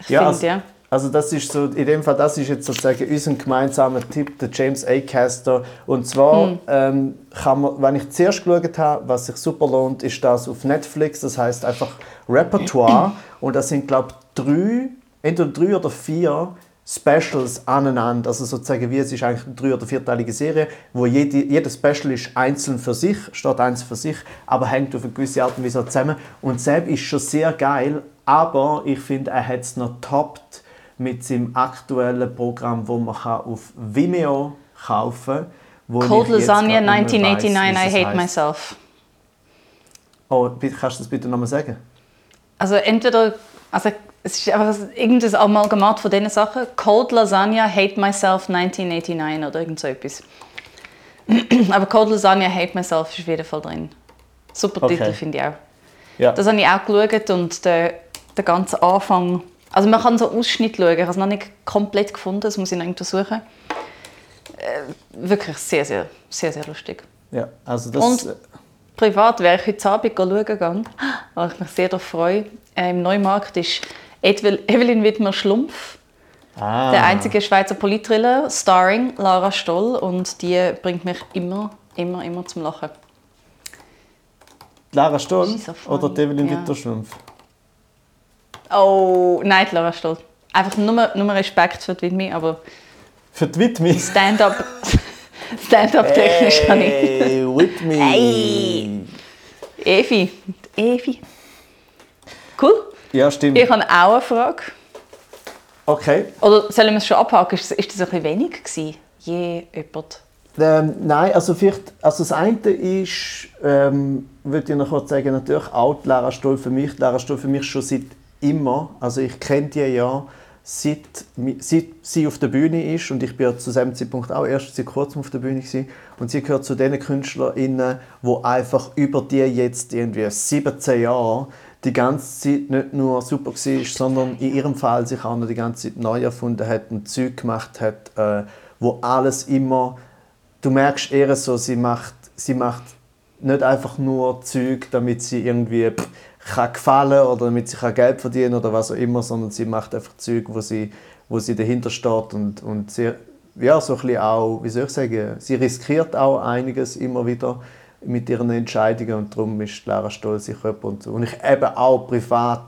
Ich Ja, finde, also, ja. also das ist so, in dem Fall, das ist jetzt sozusagen unser gemeinsamer Tipp, der James A. Caster. Und zwar, Hm. ähm, kann man, wenn ich zuerst geschaut habe, was sich super lohnt, ist das auf Netflix, das heißt einfach Repertoire. Und das sind, glaube ich, drei, entweder drei oder vier Specials aneinander. Also sozusagen, wie es ist eigentlich eine drei- oder vierteilige Serie, wo jede, jeder Special ist einzeln für sich, steht eins für sich, aber hängt auf eine gewisse Art und Weise zusammen. Und Seb ist schon sehr geil, aber ich finde, er hat es noch toppt mit seinem aktuellen Programm, wo man kann auf Vimeo kaufen kann. Cold Lasagna grad nicht mehr weiss, 1989, wie I hate heisst. myself. Oh, kannst du das bitte nochmal sagen? Also entweder, also es ist einfach irgendein Amalgamat von diesen Sachen. Cold Lasagna, Hate Myself 1989 oder irgend so etwas. Aber Cold Lasagna, Hate Myself ist auf jeden Fall drin. Super Okay. Titel, finde ich auch. Ja. Das habe ich auch geschaut und der, der ganze Anfang... Also man kann so Ausschnitt schauen, ich habe es noch nicht komplett gefunden, das muss ich noch irgendwo suchen. Äh, wirklich sehr, sehr, sehr, sehr lustig. ja, also das... Und privat wäre ich heute Abend schauen gegangen, weil ich mich sehr darauf freue. Äh, Im Neumarkt ist Evelyn Wittmer-Schlumpf, ah, der einzige Schweizer Politthriller, starring Lara Stoll. Und die bringt mich immer, immer, immer zum Lachen. Lara Stoll oder Evelyn Ja. Witterschlumpf? Oh, nein, Lara Stoll. Einfach nur, nur Respekt für die Widmi, aber Für die Whitney. Stand-up Stand technisch kann ich. Hey, Whitney. Hey. Evi. Evi. Cool. Ja, stimmt. Ich habe auch eine Frage. Okay. Oder sollen wir es schon abhaken? Ist, ist das ein bisschen wenig gewesen? Je jemand. Ähm, nein, also vielleicht, also das eine ist, ähm, würde ich noch kurz sagen, natürlich auch die Lara Stoll für mich. Die Lara Stoll für mich schon seit immer. Also ich kenne die ja seit, seit sie auf der Bühne ist und ich bin ja zu diesem Zeitpunkt auch erst seit kurzem auf der Bühne gewesen. und sie gehört zu den KünstlerInnen, wo einfach über die jetzt irgendwie 17 Jahre die ganze Zeit nicht nur super war, sondern in ihrem Fall sich auch noch die ganze Zeit neu erfunden hat und Zeug gemacht hat, äh, wo alles immer du merkst eher so, sie macht, sie macht nicht einfach nur Zeug, damit sie irgendwie pff, kann gefallen oder damit sie kann Geld verdienen oder was auch immer, sondern sie macht einfach Zeug, wo sie, wo sie dahinter steht und, und sie, ja, so ein bisschen auch, wie soll ich sagen, sie riskiert auch einiges immer wieder mit ihren Entscheidungen und darum ist Lara Stoll sicher jemand. Und ich eben auch privat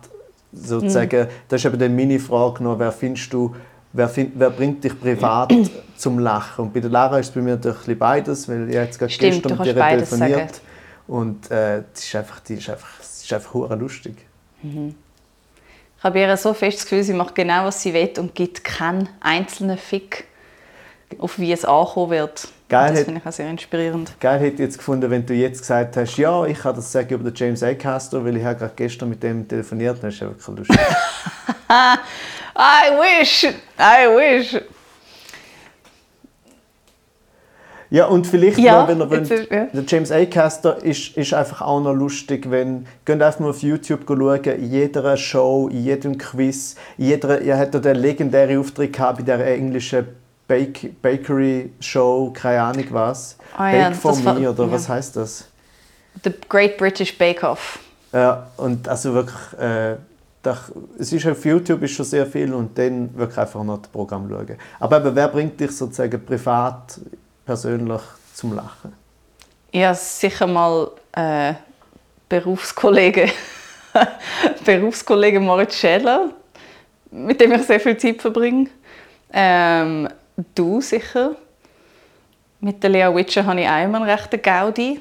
sozusagen, mhm. das ist eben dann meine Frage noch, wer findest du, wer, find, wer bringt dich privat zum Lachen? Und bei der Lara ist es bei mir natürlich ein beides, weil ich jetzt gerade Stimmt, gestern mit ihr telefoniert sagen. und äh, das ist einfach, die ist einfach, das ist einfach lustig. Mhm. Ich habe ihr so fest das Gefühl, sie macht genau, was sie will und gibt keinen einzelnen Fick auf wie es ankommen wird. Geil das finde ich auch sehr inspirierend. Geil hätte ich jetzt gefunden, wenn du jetzt gesagt hast, ja, ich kann das sagen über den James Acaster, weil ich habe gerade gestern mit dem telefoniert. Das ist ja wirklich lustig. I wish, I wish. Ja, und vielleicht ja, noch, wenn ihr wollt, ist, ja. der James Acaster ist, ist einfach auch noch lustig, wenn, geht einfach mal auf YouTube schauen, in jeder Show, in jedem Quiz, in jeder, er hat den legendären Auftritt gehabt bei der englischen Bake, Bakery Show, keine Ahnung was. Oh, Bake ja, for Me war, oder ja. was heißt das? The Great British Bake Off. Ja, und also wirklich, äh, das, es ist auf YouTube ist schon sehr viel und dann wirklich einfach noch das Programm schauen. Aber eben, wer bringt dich sozusagen privat, persönlich zum Lachen? Ja, sicher mal äh, Berufskollege, Berufskollege Moritz Schädler, mit dem ich sehr viel Zeit verbringe. Ähm, Du sicher. Mit der Lea Witcher habe ich immer einen rechten Gaudi.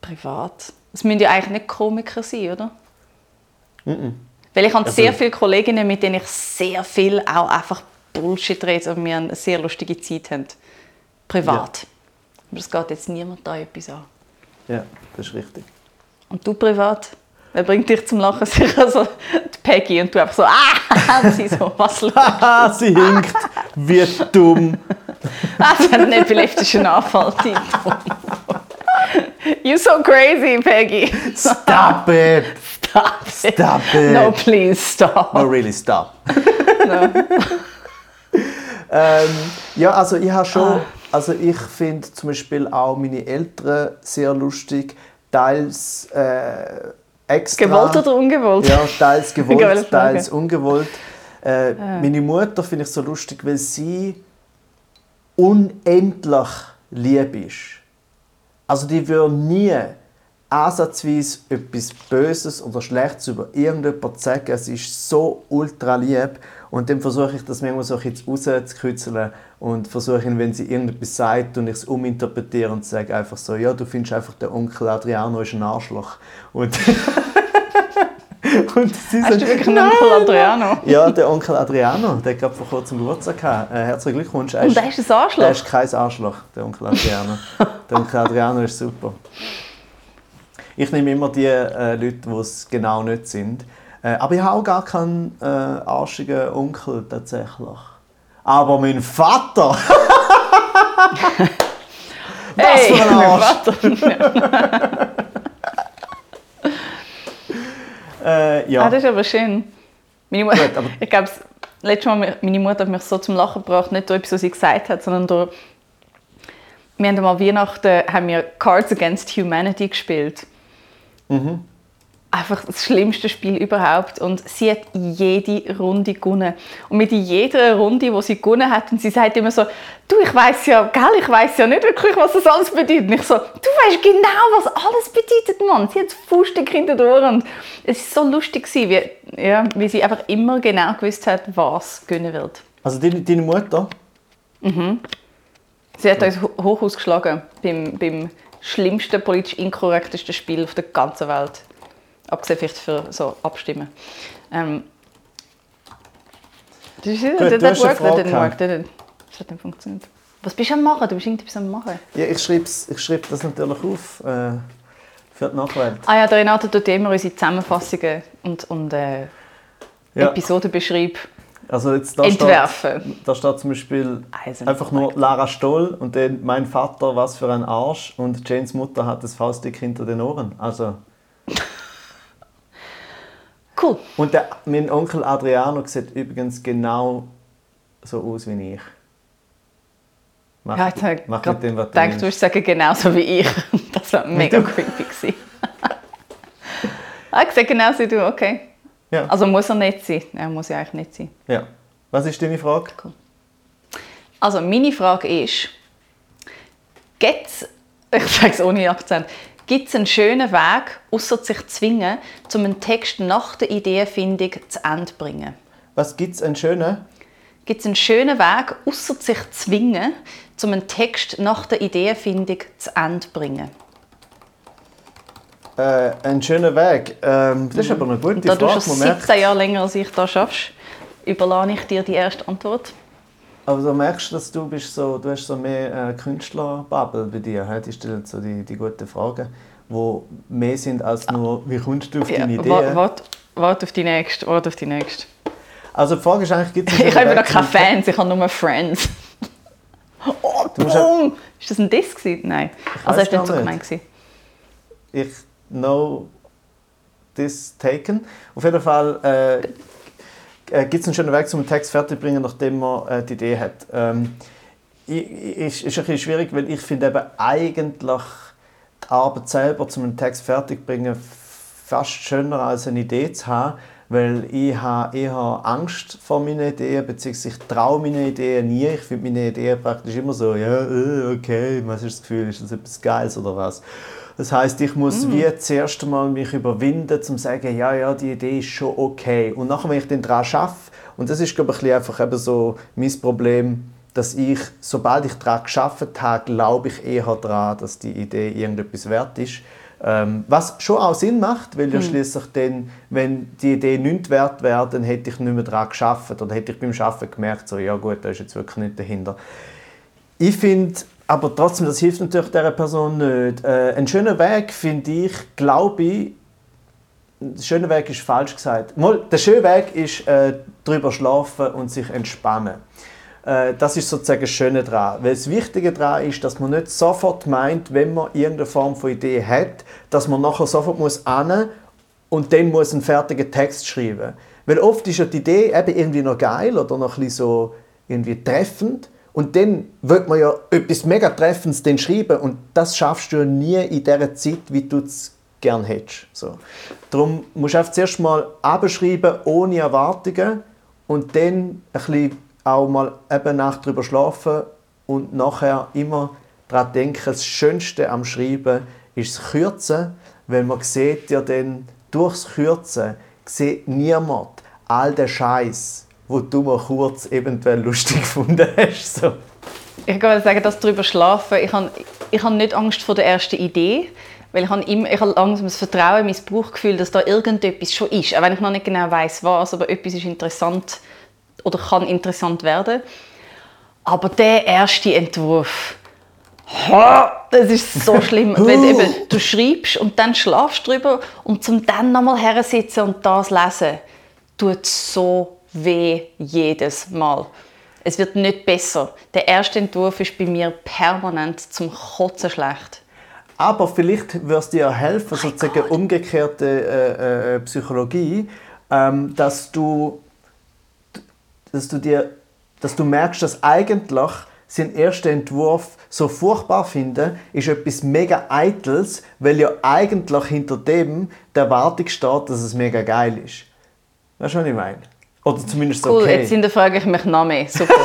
Privat. Es müssen ja eigentlich nicht Komiker sein, oder? Mm -mm. Weil ich habe also, sehr viele Kolleginnen, mit denen ich sehr viel auch einfach Bullshit rede und wir eine sehr lustige Zeit haben. Privat. Ja. Aber es geht jetzt niemand da etwas an. Ja, das ist richtig. Und du privat? Wer bringt dich zum Lachen? Sicher so die Peggy und du einfach so, ah! Und sie so, was los? sie hinkt, wie dumm. ah, sie hat einen epileptischen Anfall. You're so crazy, Peggy. Stop it. Stop it. Stop it. No, please stop. No, really stop. no. ähm, ja, also ich habe schon, ah. also ich finde zum Beispiel auch meine Eltern sehr lustig, teils äh, extra. Gewollt oder ungewollt? Ja, teils gewollt, teils ungewollt. Äh, ah. Meine Mutter finde ich so lustig, weil sie unendlich lieb ist. Also die würde nie ansatzweise etwas Böses oder Schlechtes über irgendjemanden sagen. Sie ist so ultra lieb. Und dann versuche ich das manchmal so jetzt rauszukitzeln und versuche, wenn sie irgendetwas sagt und ich es uminterpretiere und sage einfach so, ja, du findest einfach, der Onkel Adriano ist ein Arschloch. Und Und sie Hast du wirklich einen Onkel Adriano? Ja, der Onkel Adriano, der hat gerade vor kurzem Geburtstag gehabt. Äh, herzlichen Glückwunsch. Und der ist ein Arschloch? Der ist kein Arschloch, der Onkel Adriano. der Onkel Adriano ist super. Ich nehme immer die äh, Leute, die es genau nicht sind. Äh, aber ich habe auch gar keinen äh, arschigen Onkel tatsächlich. Aber mein Vater! Was hey, für ein Arsch! Äh, ja. Ah, das ist aber schön. Meine Mutter, Gut, aber ich glaube, letztes Mal meine Mutter hat mich so zum Lachen gebracht, nicht durch etwas, was sie gesagt hat, sondern durch wir haben mal Weihnachten haben wir Cards Against Humanity gespielt. Mhm einfach das schlimmste Spiel überhaupt und sie hat jede Runde gewonnen und mit jeder Runde, wo sie gewonnen hat und sie sagt immer so, du, ich weiß ja, gell, ich weiß ja nicht wirklich, was das alles bedeutet. Und ich so, du weißt genau, was alles bedeutet, Mann. Sie hat Fußstück hinter den Ohren und es war so lustig wie, ja, wie sie einfach immer genau gewusst hat, was gewinnen wird. Also deine, deine Mutter? Mhm. Sie hat uns hoch ausgeschlagen beim, beim schlimmsten, politisch inkorrektesten Spiel auf der ganzen Welt. Abgesehen vielleicht für so Abstimmen. Ähm, das ist, Gut, das, das worked, that didn't work, das hat nicht funktioniert. Was bist du am machen? Du bist irgendetwas am machen. Ja, ich schreibe ich schreib das natürlich auf äh, für die Nachwelt. Ah ja, der Renato tut immer unsere Zusammenfassungen und, und äh, ja. Episodenbeschreib also jetzt, da entwerfen. Steht, da steht zum Beispiel einfach nur Lara Stoll und dann mein Vater, was für ein Arsch und Janes Mutter hat das Faustdick hinter den Ohren. Also... Cool. Und der, mein Onkel Adriano sieht übrigens genau so aus wie ich. Mach, ja, ich mach mit dem, was du denkst, du würdest sagen, genauso wie ich. Das war mega creepy. Ah, ich sehe genau wie du, okay. Ja. Also muss er nicht sein? Er muss ja eigentlich nicht sein. ja. Was ist deine Frage? Also meine Frage ist, gibt es, ich sage es ohne Akzent, gibt es einen schönen Weg, außer sich zu zwingen, um einen Text nach der Ideenfindung zu Ende zu bringen? Was gibt es einen schönen? Gibt es einen schönen Weg, außer sich zu zwingen, um einen Text nach der Ideenfindung zu Ende zu bringen? Äh, ein schöner Weg. Ähm, das ist aber eine gute da du Frage. schon Man merkt, 17 Jahre länger als ich da schaffst, überlasse ich dir die erste Antwort. aber du merkst, dass du bist so, du hast so mehr äh, Künstlerbubble bei dir. He? Die stellen so die, die guten Fragen, die mehr sind als nur, wie kommst du auf Ja, deine Idee? wa- warte warte auf die nächste. Warte auf die nächste. Also die Frage ist eigentlich, gibt es Ich habe noch keine Fans, ich habe nur Friends. Oh, boom! Ist das ein Diss? gewesen? Nein. Also weiss hast du nicht so gemeint. ich know this taken. Auf jeden Fall äh, äh, gibt es einen schönen Weg, um einen Text fertig zu bringen, nachdem man äh, die Idee hat. Ähm, ist, ist ein bisschen schwierig, weil ich finde eben eigentlich die Arbeit selber, um einen Text fertig zu bringen, fast schöner als eine Idee zu haben, weil ich habe eher Angst vor meinen Ideen, beziehungsweise ich traue meine Ideen nie. Ich finde meine Ideen praktisch immer so, ja, äh, okay, was ist das Gefühl, ist das etwas Geiles oder was? Das heißt, ich muss wie zuerst einmal mich überwinden, um zu sagen, ja, ja, die Idee ist schon okay. Und nachher, wenn ich dann daran arbeite, und das ist, glaube ich, ein bisschen einfach eben so mein Problem, dass ich, sobald ich daran geschafft habe, glaube ich eher daran, dass die Idee irgendetwas wert ist. Ähm, was schon auch Sinn macht, weil ja schließlich dann, wenn die Idee nicht wert wäre, dann hätte ich nicht mehr daran geschafft oder hätte ich beim Schaffen gemerkt, so, ja gut, da ist jetzt wirklich nicht dahinter. Ich finde, aber trotzdem, das hilft natürlich dieser Person nicht. Äh, ein schöner Weg, finde ich, glaube ich, der schöne Weg ist falsch gesagt. Mal, der schöne Weg ist äh, drüber schlafen und sich entspannen. Äh, das ist sozusagen das Schöne daran. Weil das Wichtige daran ist, dass man nicht sofort meint, wenn man irgendeine Form von Idee hat, dass man nachher sofort muss ane und dann muss einen fertigen Text schreiben. Weil oft ist ja die Idee eben irgendwie noch geil oder noch ein bisschen so irgendwie treffend und dann wird man ja etwas mega Treffendes dann schreiben und das schaffst du nie in der Zeit, wie du es gern hättest. So. Darum musst du einfach zuerst mal abschreiben, ohne Erwartungen und dann ein bisschen auch mal eben Nacht drüber schlafen und nachher immer daran denken, das Schönste am Schreiben ist das Kürzen, weil man sieht ja dann, durchs Kürzen sieht niemand all den Scheiß, wo du mal kurz eventuell lustig gefunden hast. So. Ich kann sagen, dass drüber schlafen. Ich habe, ich habe nicht Angst vor der ersten Idee, weil ich habe, immer, ich habe langsam das Vertrauen, mein Bauchgefühl, dass da irgendetwas schon ist, auch wenn ich noch nicht genau weiß, was, aber etwas ist interessant oder kann interessant werden. Aber der erste Entwurf, ha, das ist so schlimm, wenn du, eben, du schreibst und dann schlafst drüber und zum dann nochmal hersitzen und das lesen, tut so weh jedes Mal. Es wird nicht besser. Der erste Entwurf ist bei mir permanent zum Kotzen schlecht. Aber vielleicht würde es dir helfen, sozusagen Gott. umgekehrte äh, äh, Psychologie, ähm, dass du, dass du dir, dass du merkst, dass eigentlich sein erster Entwurf so furchtbar finden, ist etwas mega Eitles, weil ja eigentlich hinter dem der Erwartung steht, dass es mega geil ist. Weißt du, was ich meine? Oder zumindest Cool, okay. jetzt hinterfrage ich mich noch mehr. Super.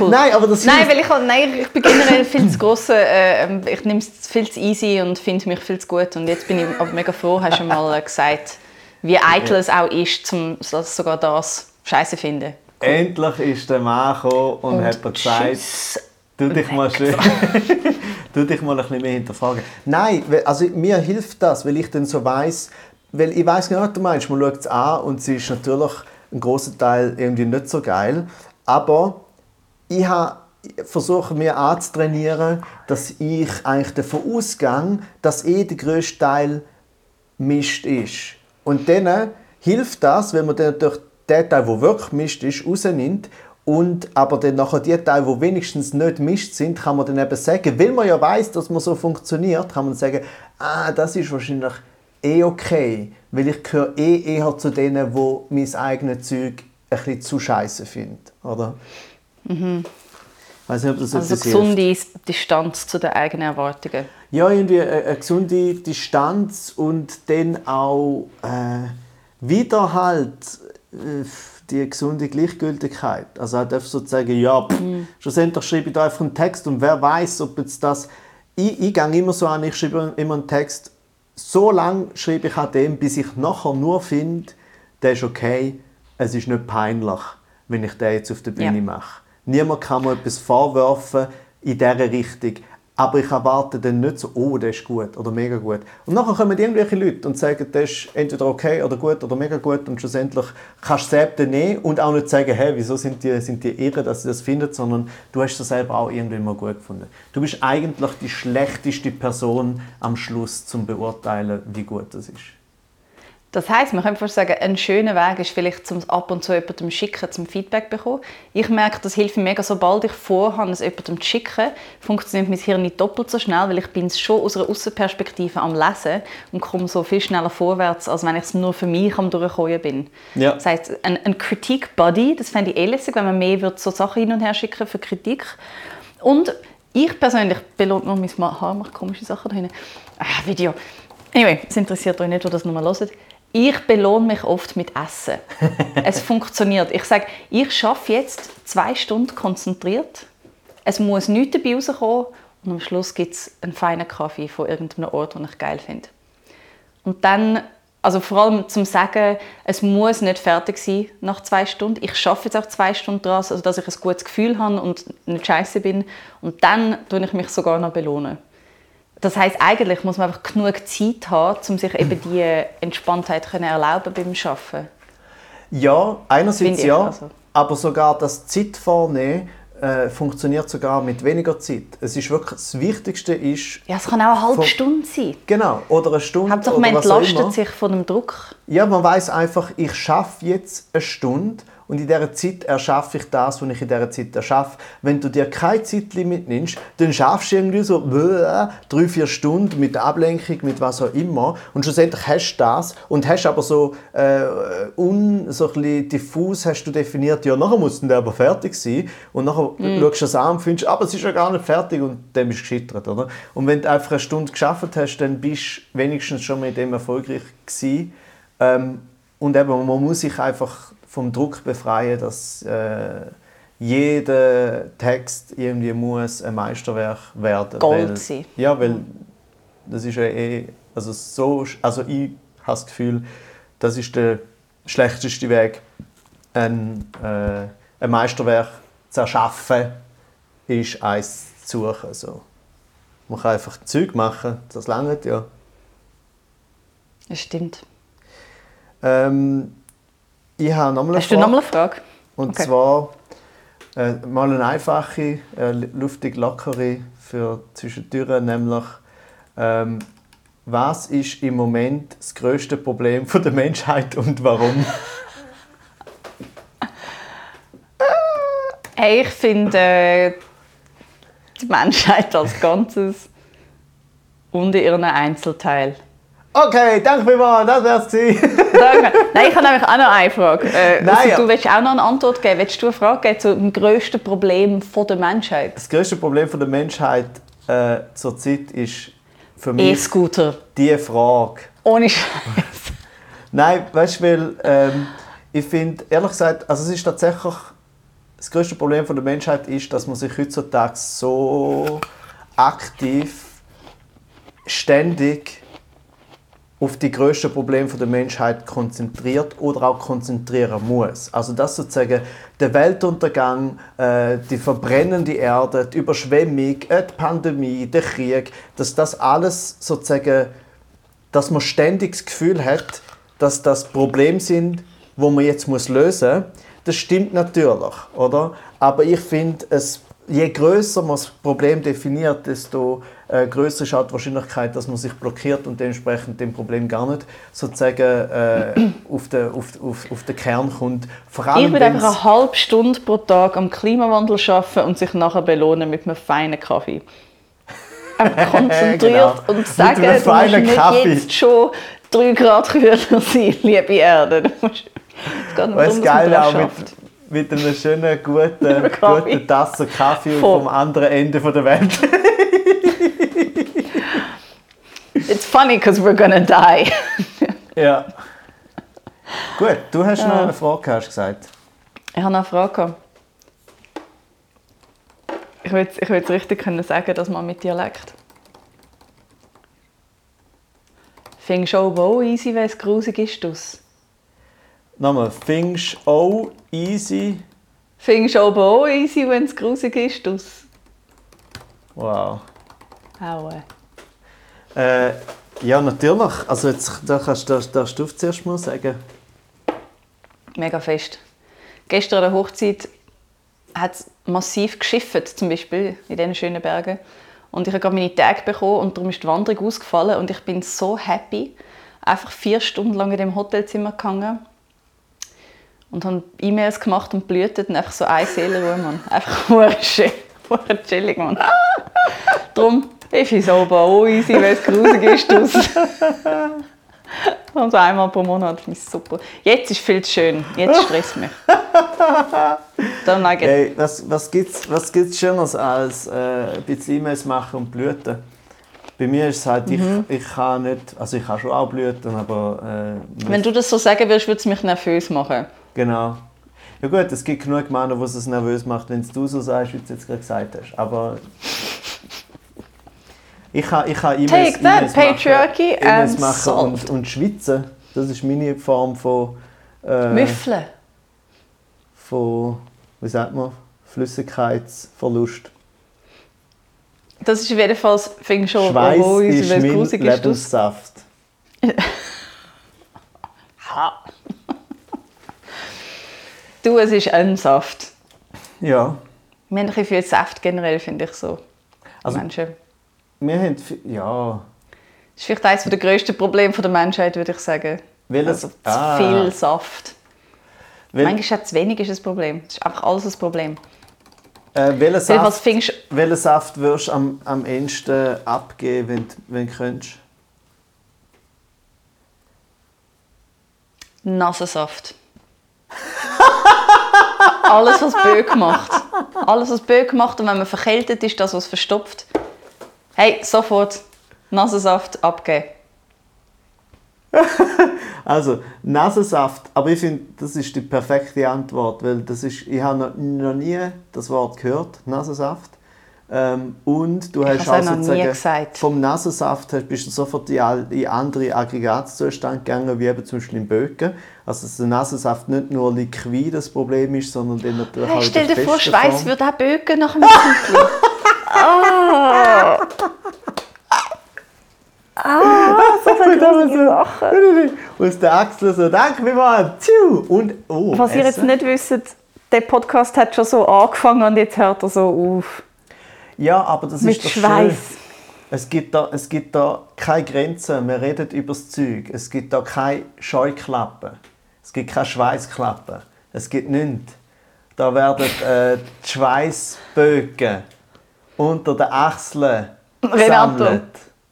Cool. Nein, aber das Nein, weil ich, nein, ich bin generell viel zu gross, äh, ich nehme es viel zu easy und finde mich viel zu gut. Und jetzt bin ich aber mega froh, hast du mal äh, gesagt, wie eitel es auch ist, dass sogar das scheiße finden. Endlich ist der Mann gekommen und, hat dir gesagt, tschüss. Du dich mal schön, du dich mal ein bisschen mehr hinterfragen. Nein, also mir hilft das, weil ich dann so weiß, weil ich weiß genau, was du meinst. Man schaut es an und sie ist natürlich ein großer Teil irgendwie nicht so geil, aber ich versuche mir anzutrainieren, dass ich eigentlich davon ausgehe, dass eh der grösste Teil Mist ist. Und dann hilft das, wenn man dann natürlich den Teil, der wirklich Mist ist, rausnimmt. Und aber dann nachher die Teile, die wenigstens nicht Mist sind, kann man dann eben sagen, weil man ja weiß, dass man so funktioniert, kann man sagen, ah, das ist wahrscheinlich eh okay, weil ich gehöre eh eher zu denen, wo mein eigenes Zeug ein bisschen zu scheiße findet, oder? weiß nicht, ob das Also etwas gesunde hilft. Distanz zu den eigenen Erwartungen. Ja, irgendwie eine, eine gesunde Distanz und dann auch äh, wieder halt äh, die gesunde Gleichgültigkeit. Also halt einfach so zu sagen, ja, pff, schlussendlich schreibe ich da einfach einen Text und wer weiß, ob jetzt das... Ich, ich gehe immer so an, ich schreibe immer einen Text, so lange schreibe ich an dem, bis ich nachher nur finde, der ist okay, es ist nicht peinlich, wenn ich den jetzt auf der Bühne Ja. mache. Niemand kann mir etwas vorwerfen in dieser Richtung. Aber ich erwarte dann nicht so, oh, der ist gut oder mega gut. Und nachher kommen irgendwelche Leute und sagen, der ist entweder okay oder gut oder mega gut und schlussendlich kannst du selbst dann nehmen und auch nicht sagen, hey, wieso sind die, sind die irre, dass sie das finden, sondern du hast es selber auch irgendwann mal gut gefunden. Du bist eigentlich die schlechteste Person am Schluss zum beurteilen, wie gut das ist. Das heißt, man könnte fast sagen, ein schöner Weg ist vielleicht zum ab und zu jemandem schicken, zum Feedback bekommen. Ich merke, das hilft mir mega, sobald ich vorhabe, es jemandem zu schicken, funktioniert mein Hirn nicht doppelt so schnell, weil ich bin schon aus einer Außenperspektive am Lesen und komme so viel schneller vorwärts, als wenn ich es nur für mich am durchkommen bin. Ja. Das heißt, ein, ein Critique-Buddy, das fände ich eh lässig, wenn man mehr würde so Sachen hin und her schicken für Kritik. Und ich persönlich belohne nur mein Haar, macht komische Sachen da hinten. Ah, Video. Anyway, es interessiert euch nicht, wo das nochmal hört. Ich belohne mich oft mit Essen. es funktioniert. Ich sage, ich schaffe jetzt zwei Stunden konzentriert. Es muss nichts dabei rauskommen und am Schluss gibt es einen feinen Kaffee von irgendeinem Ort, den ich geil finde. Und dann, also vor allem zum Sagen, es muss nicht fertig sein nach zwei Stunden. Ich schaffe jetzt auch zwei Stunden dran, also dass ich ein gutes Gefühl habe und nicht scheiße bin. Und dann tue ich mich sogar noch belohnen. Das heißt, eigentlich muss man einfach genug Zeit haben, um sich eben diese Entspanntheit können erlauben beim Arbeiten. Ja, einerseits ja, also. aber sogar das Zeit vornehmen äh, funktioniert sogar mit weniger Zeit. Es ist wirklich, das Wichtigste ist, Ja, es kann auch eine halbe Von- Stunde sein. genau, oder eine Stunde Hauptsache, man entlastet sich von dem Druck. Ja, man weiß einfach, ich schaffe jetzt eine Stunde und in dieser Zeit erschaffe ich das, was ich in dieser Zeit erschaffe. Wenn du dir kein Zeitlimit nimmst, dann schaffst du irgendwie so drei, vier Stunden mit Ablenkung, mit was auch immer und schlussendlich hast du das und hast aber so, äh, un, so ein bisschen diffus hast du definiert, ja, nachher muss der aber fertig sein und nachher schaust du es an und findest, aber es ist ja gar nicht fertig und dann bist du gescheitert, oder? Und wenn du einfach eine Stunde geschafft hast, dann bist du wenigstens schon mit dem erfolgreich gewesen. Ähm, und eben, man muss sich einfach vom Druck befreien, dass äh, jeder Text irgendwie muss ein Meisterwerk werden. Gold weil, sein. Ja, weil das ist ja eh, also so, also ich habe das Gefühl, das ist der schlechteste Weg, ein, äh, ein Meisterwerk zu erschaffen, ist eins zu suchen. So. Man kann einfach Zeug machen, das langt ja. Das stimmt. Ähm, ich habe nochmal eine Hast du Frage. noch mal eine Frage? Und Okay. zwar äh, mal eine einfache, äh, luftig lockere für zwischendurch, nämlich ähm, was ist im Moment das größte Problem von der Menschheit und warum? Hey, ich finde äh, die Menschheit als Ganzes und in ihren Einzelteil. Okay, danke vielmals, das wär's gewesen. Danke. Nein, ich habe nämlich auch noch eine Frage. Äh, Nein, also, ja. du willst auch noch eine Antwort geben. Willst du eine Frage geben zum grössten Problem von der Menschheit? Das größte Problem von der Menschheit äh, zurzeit ist für mich E-Scooter. die Frage. Ohne Scheiß. Nein, weißt du, weil ähm, ich finde, ehrlich gesagt, also es ist tatsächlich das größte Problem von der Menschheit ist, dass man sich heutzutage so aktiv ständig auf die grössten Probleme der Menschheit konzentriert oder auch konzentrieren muss. Also dass sozusagen der Weltuntergang, äh, die verbrennende Erde, die Überschwemmung, äh, die Pandemie, der Krieg, dass das alles sozusagen dass man ständig das Gefühl hat, dass das Problem sind, wo man jetzt muss lösen muss. Das stimmt natürlich, oder? Aber ich finde, je größer man das Problem definiert, desto äh, größer ist auch die Wahrscheinlichkeit, dass man sich blockiert und dementsprechend dem Problem gar nicht sozusagen äh, auf, den, auf, auf, auf den Kern kommt. Vor Ich allem, würde wenn's- einfach eine halbe Stunde pro Tag am Klimawandel arbeiten und sich nachher belohnen mit einem feinen Kaffee. Einfach konzentriert Genau. und Mit sagen, du musst nicht Kaffee. jetzt schon 3 Grad kühler sein, liebe Erde. Du musst, es geht nicht darum, dass man geil daran auch mit, schafft. mit einer schönen, guten, guten Tasse Kaffee vom anderen Ende der Welt. It's funny because we're gonna die. ja. Gut, du hast noch eine Frage, hast gesagt. Ich habe noch eine Frage. Ich will jetzt, ich will jetzt richtig können sagen, dass man mit Dialekt. Findest du auch easy, wenn es grusig ist? Nochmal, findest du auch easy? Findest du auch easy, wenn es grusig ist? Wow. Aua. Äh, ja, natürlich. Also jetzt da kannst, darfst, darfst du zuerst mal sagen. Mega fest. Gestern an der Hochzeit hat es massiv geschifft, zum Beispiel in diesen schönen Bergen. Und ich habe gerade meine Tage bekommen und darum ist die Wanderung ausgefallen. Und ich bin so happy. Einfach vier Stunden lang in dem Hotelzimmer gehangen. Und habe E-Mails gemacht und blühtet und einfach so eine Seelenruhe, Mann. Einfach schön, chillig, Mann. Darum ist es aber auch easy, wenn es grusig ist. draussen. Also einmal pro Monat finde ich super. Jetzt ist viel zu schön. Jetzt stresst mich. Dann Hey, was, was gibt es was gibt's Schöneres als äh, ein bisschen E-Mails machen und blüten? Bei mir ist es halt, Mhm. ich, ich kann nicht, also ich kann schon auch blüten, aber äh, Wenn du das so sagen würdest, würde es mich nervös machen. genau. Ja gut, es gibt genug Männer, die es nervös macht, wenn es du so sagst, wie du es jetzt gerade gesagt hast. Aber ich kann, ich kann E-Mails Take that, machen- patriarchy and machen salt. und, und schwitzen. Das ist meine Form von, äh, Müffeln. von wie sagt man, Flüssigkeitsverlust. Das ist auf jeden Fall, finde ich schon, Schweiß oh, ist mein Lebenssaft. Ha. Du, es ist ein Saft. Ja. Wir haben ein viel Saft generell, finde ich so. Also- Menschen. Wir haben, ja, Das ist vielleicht eines der grössten Probleme der Menschheit, würde ich sagen. Welches- Also zu Ah. viel Saft. Wel, Manchmal auch zu wenig ist ein Problem. Das ist einfach alles ein Problem. äh, welchen Saft, findest welchen Saft würdest du am, am ehesten abgeben, wenn, du- wenn du könntest? Nasensaft. Alles, was Böck macht. Alles, was Böck macht und wenn man verkältet ist, das, was verstopft. Hey, sofort Nasensaft abgeben. Also, Nasensaft, aber ich finde, das ist die perfekte Antwort, weil das ist, ich habe noch, noch nie das Wort gehört, Nasensaft. Ähm, und du hast habe es auch auch noch nie sozusagen gesagt. vom Nasensaft hast- bist du sofort in, andere Aggregatzustände gegangen, wie eben zum Beispiel im Böcken. Also dass der Nasensaft nicht nur liquid das Problem ist, sondern dann natürlich Hey, auch stell dir vor, Schweiß würde auch böken nach einem Zeitchen. Ah! Ah, so viele grusige Sachen. Aus der Achsel so, danke vielmals, und oh, Was ihr jetzt Essen. nicht wisst, der Podcast hat schon so angefangen und jetzt hört er so auf. Ja, aber das Mit ist doch Schweiß. schön. Es gibt, da, es gibt da keine Grenzen. Wir reden über das Zeug. Es gibt da keine Scheuklappen. Es gibt keine Schweißklappen. Es gibt nichts. Da werden äh, die Schweißbögen unter den Achseln Renato. gesammelt.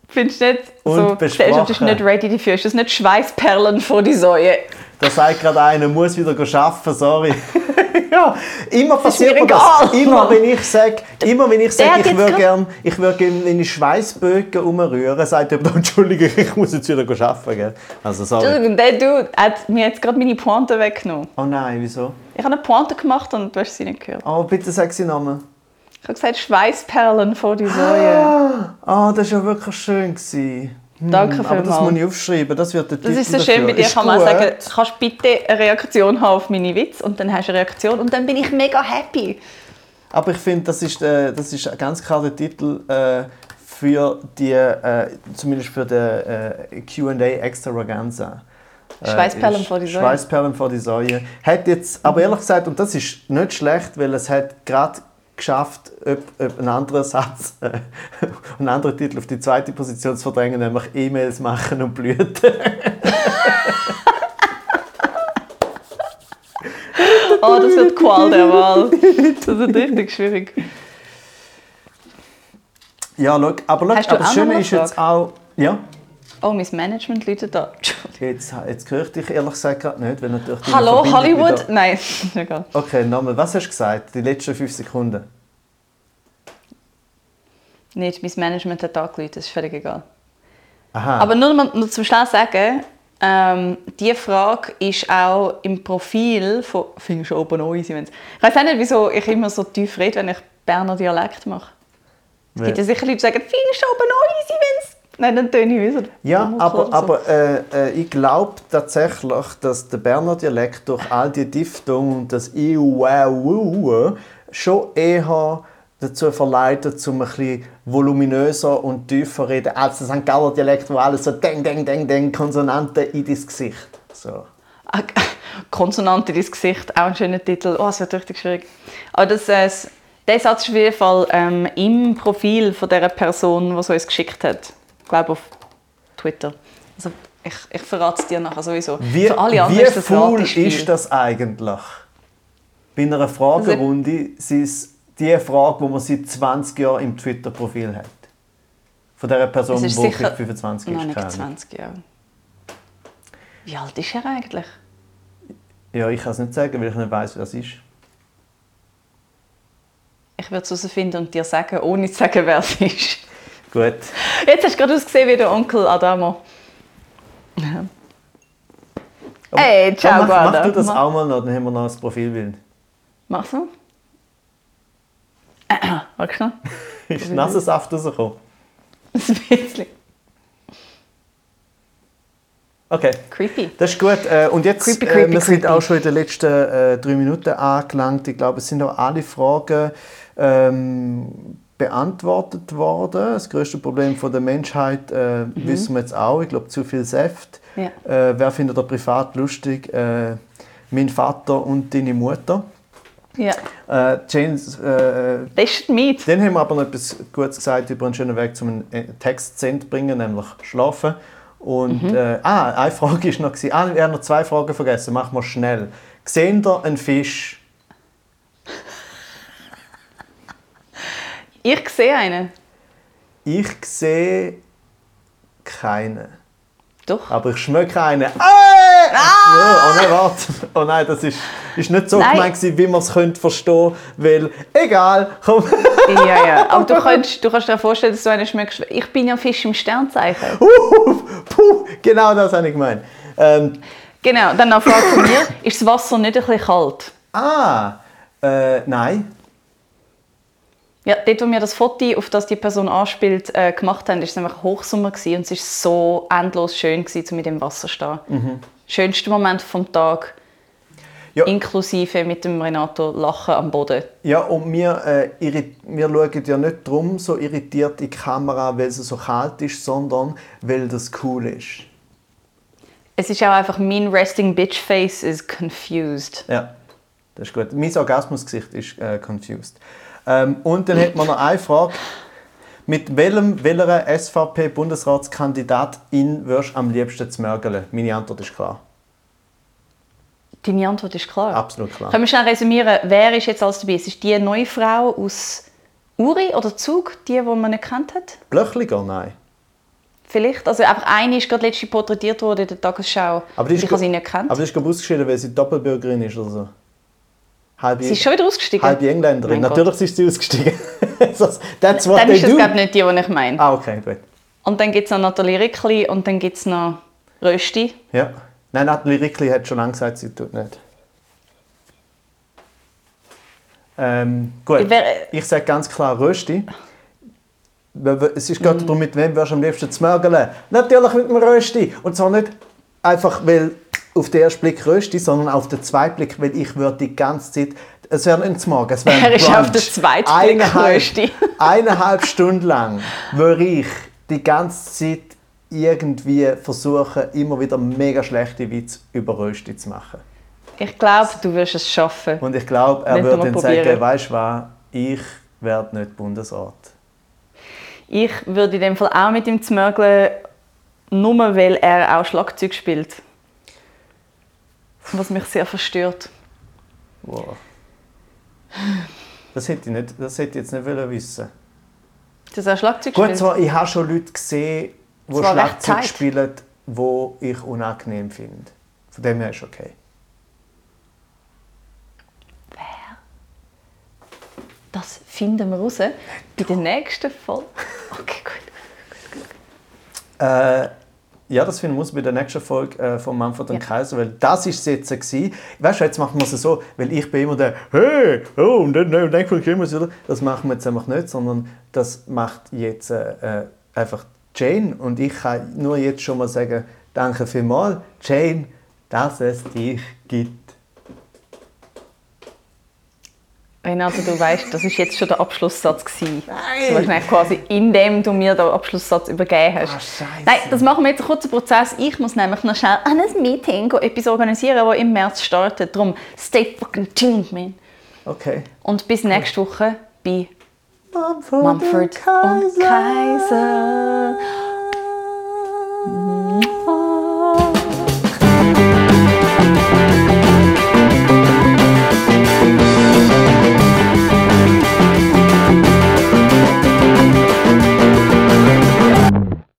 Findest du nicht, Und so, ist besprochen. nicht ready dafür. Ist das nicht Schweißperlen vor die Säue? Da sagt gerade einer, muss wieder arbeiten, sorry. ja, immer passiert mir mir das. Immer wenn ich sage, immer wenn ich sage, ich würde gerne ich würde gerne meine Schweißbögen umrühren, sagt er, Entschuldigung, ich muss jetzt wieder arbeiten. Gell? Also sorry. Entschuldigung, der Dude hat mir jetzt gerade meine Pointe weggenommen. Oh nein, wieso? Ich habe eine Pointe gemacht und du hast sie nicht gehört. Oh, bitte sag sie nochmal. Ich habe gesagt, Schweißperlen vor die Säue. Ah, das war ja wirklich schön. Gewesen. Hm, Danke Aber das muss vielmals. ich aufschreiben, das wird der Das Titel ist so schön bei dir. Ist Kann man gut. sagen, kannst du bitte eine Reaktion haben auf meine Witze und dann hast du eine Reaktion und dann bin ich mega happy. Aber ich finde, das ist, äh, das ist ganz klar der Titel äh, für die, äh, zumindest für den äh, Q&A Extravaganza. Äh, Schweißperlen vor die Säue. Schweißperlen vor die Säue. Hat jetzt, aber ehrlich gesagt, und das ist nicht schlecht, weil es hat gerade geschafft, ob, ob einen anderen Satz, äh, einen anderen Titel auf die zweite Position zu verdrängen, nämlich E-Mails machen und blüten. Oh, das wird Qual der Wahl. Das wird richtig schwierig. Ja, schau, aber du aber das Schöne ist jetzt auch... Ja? Oh, mein Management läutet da. Jetzt, jetzt höre ich dich ehrlich gesagt gerade nicht, weil natürlich Hallo, Hollywood? wieder- Nein, egal. Okay, nochmal, was hast du gesagt? Die letzten fünf Sekunden. Nicht, mein Management hat angerufen, das ist völlig egal. Aha. Aber nur, nur zum Schluss sagen, ähm, diese Frage ist auch im Profil von... Finde ich schon oben easy, wenn's- Ich weiß auch nicht, wieso ich immer so tief rede, wenn ich Berner Dialekt mache. Es gibt ja sicher Leute, die sagen, finde ich schon oben easy, wenn es... Nein, dann töne ich wie so. Ja, aber, so. aber äh, äh, ich glaube tatsächlich, dass der Berner Dialekt durch all die Diftungen und das Iu, wow, wow, schon eher dazu verleitet, zum ein bisschen voluminöser und tiefer reden, als der St. Galler Dialekt, wo alles so deng, deng, deng, deng, Konsonanten in dein Gesicht. So. Ah, Konsonante ins Gesicht, auch ein schöner Titel. Oh, es wird richtig schwierig. Aber das, äh, der Satz ist auf jeden Fall ähm, im Profil von der Person, die es uns geschickt hat. Ich glaube auf Twitter. Also ich, ich verrate es dir nachher sowieso. Wie, Für alle anderen wie ist das Ratespiel. ist das eigentlich? Bei einer Fragerunde sind es die Frage, die man seit 20 Jahren im Twitter-Profil hat. Von der Person, Es die ist sicher vielleicht 25 noch ist. nicht keine Ahnung. 20 Jahre. Wie alt ist er eigentlich? Ja, ich kann es nicht sagen, weil ich nicht weiß, wer das ist. Ich würde es herausfinden und dir sagen, ohne zu sagen, wer es ist. Gut. Jetzt hast du gerade ausgesehen wie der Onkel Adamo. Hey, ciao, mach, mach Guarda. du das Mach- auch mal noch, dann haben wir noch das Profilbild. Mach's mal. Magst du noch? Ist nasser Saft rausgekommen? Ein bisschen. Okay. Creepy. Das ist gut. Äh, Und jetzt, Creepy, äh, creepy, wir sind creepy. auch schon in den letzten äh, drei Minuten angelangt. Ich glaube, es sind auch alle Fragen ähm, beantwortet worden. Das größte Problem von der Menschheit äh, wissen wir jetzt auch. Ich glaube, zu viel Saft. Mhm. Ja. Äh, wer findet er privat lustig? Äh, mein Vater und deine Mutter. Ja. Äh, James, äh, Best Meat. dann haben wir aber noch etwas Gutes gesagt über einen schönen Weg, um einen äh, Text zu bringen, nämlich schlafen. Und Mhm. äh, ah, eine Frage ist noch gewesen. Ah, wir haben noch zwei Fragen vergessen. Machen wir schnell. Sehen ihr einen Fisch? Ich sehe einen. Ich sehe keinen. Doch. Aber ich schmecke einen. Äh! Ah! Oh nein, warte. Oh nein, das ist, ist nicht so Nein. gemeint, wie man es könnte verstehen Weil, egal, komm. Ja, ja. Aber du kannst, du kannst dir vorstellen, dass du einen schmeckst. Ich bin ja Fisch im Sternzeichen. Puh, puh, genau das habe ich gemeint. Ähm, Genau. Dann eine Frage von mir. Ist das Wasser nicht ein bisschen kalt? ah, äh, nein. Ja, dort, wo wir das Foto, auf das die Person anspielt, äh, gemacht haben, war es nämlich Hochsommer gewesen, und es war so endlos schön, gewesen, um mit dem Wasser zu stehen. Schönster Moment vom Tag, Ja. inklusive mit dem Renato Lachen am Boden. Ja, und wir, äh, wir schauen ja nicht darum so irritiert in die Kamera, weil es so kalt ist, sondern weil das cool ist. Es ist auch einfach mein Resting Bitch Face is confused. Ja, das ist gut. Mein Orgasmusgesicht ist äh, confused. Ähm, und dann hat man noch eine Frage. Mit welchem, welcher SVP-Bundesratskandidatin wirst du am liebsten zu mörgeln? Meine Antwort ist klar. Deine Antwort ist klar. Absolut klar. Können wir schnell resümieren, wer ist jetzt alles dabei? Es ist die neue Frau aus Uri oder Zug, die, die man nicht kennt hat? Blöchliger? Nein. Vielleicht. Also einfach eine ist gerade letztens porträtiert worden in der Tagesschau. Aber die ist, ich habe sie nicht gekannt. aber die ist ausgeschieden, weil sie Doppelbürgerin ist oder so. Halbe, sie ist schon wieder ausgestiegen. halbe Engländerin. Mein Gott. Natürlich ist sie ausgestiegen. That's what Dann ist das glaube nicht die, die ich meine. Ah, okay, gut. Und dann gibt es noch Nathalie Rickli und dann gibt es noch Rösti. Ja. Nein, Nathalie Rickli hat schon lange gesagt, sie tut nicht. Ähm, gut, Ich ich sage ganz klar Rösti. Es ist gerade Mm. darum, mit wem wirst du am liebsten zu mörgeln. Natürlich mit dem Rösti. Und zwar nicht einfach, weil auf den ersten Blick Rösti, sondern auf den zweiten Blick, weil ich würde die ganze Zeit, es wäre nicht zum Morgen, es wäre ein Er ist Brunch. auf den zweiten Blick Eineinhalb- Rösti. Eineinhalb Stunden lang würde ich die ganze Zeit irgendwie versuchen, immer wieder mega schlechte Witze über Rösti zu machen. Ich glaube, du wirst es schaffen. Und ich glaube, er würde dann probieren. sagen, weißt du was, ich werde nicht Bundesrat. Ich würde in dem Fall auch mit ihm zu mögeln, nur weil er auch Schlagzeug spielt. Was mich sehr verstört. Wow. Das hätte ich, nicht, das hätte ich jetzt nicht wollen wissen Dass er Schlagzeug Gut, zwar, ich habe schon Leute gesehen, recht Schlagzeug spielt, wo ich unangenehm finde. Von dem her ist okay. Das finden wir raus bei der nächsten Folge. Okay, gut. Äh, ja, das finden wir uns bei der nächsten Folge äh, von Manfred und Ja. Kaiser, weil das ist es jetzt gewesen. Weißt du, jetzt machen wir es so, weil ich bin immer der «Hey, oh, und dann, dann, dann wir es wieder». Das machen wir jetzt einfach nicht, sondern das macht jetzt äh, äh, einfach Jane. Und ich kann nur jetzt schon mal sagen, danke vielmals, Jane, dass es dich gibt. Renato, du weißt, das ist jetzt schon der Abschlusssatz gewesen. Nein. Du hast quasi, indem du mir den Abschlusssatz übergeben hast. Ah, Scheisse. Nein, das machen wir jetzt einen kurzen Prozess. Ich muss nämlich noch schnell an ein Meeting etwas organisieren, das im März startet. Darum, stay fucking tuned, man. Okay. Und bis nächste Woche bei Mumford, Mumford und Kaiser.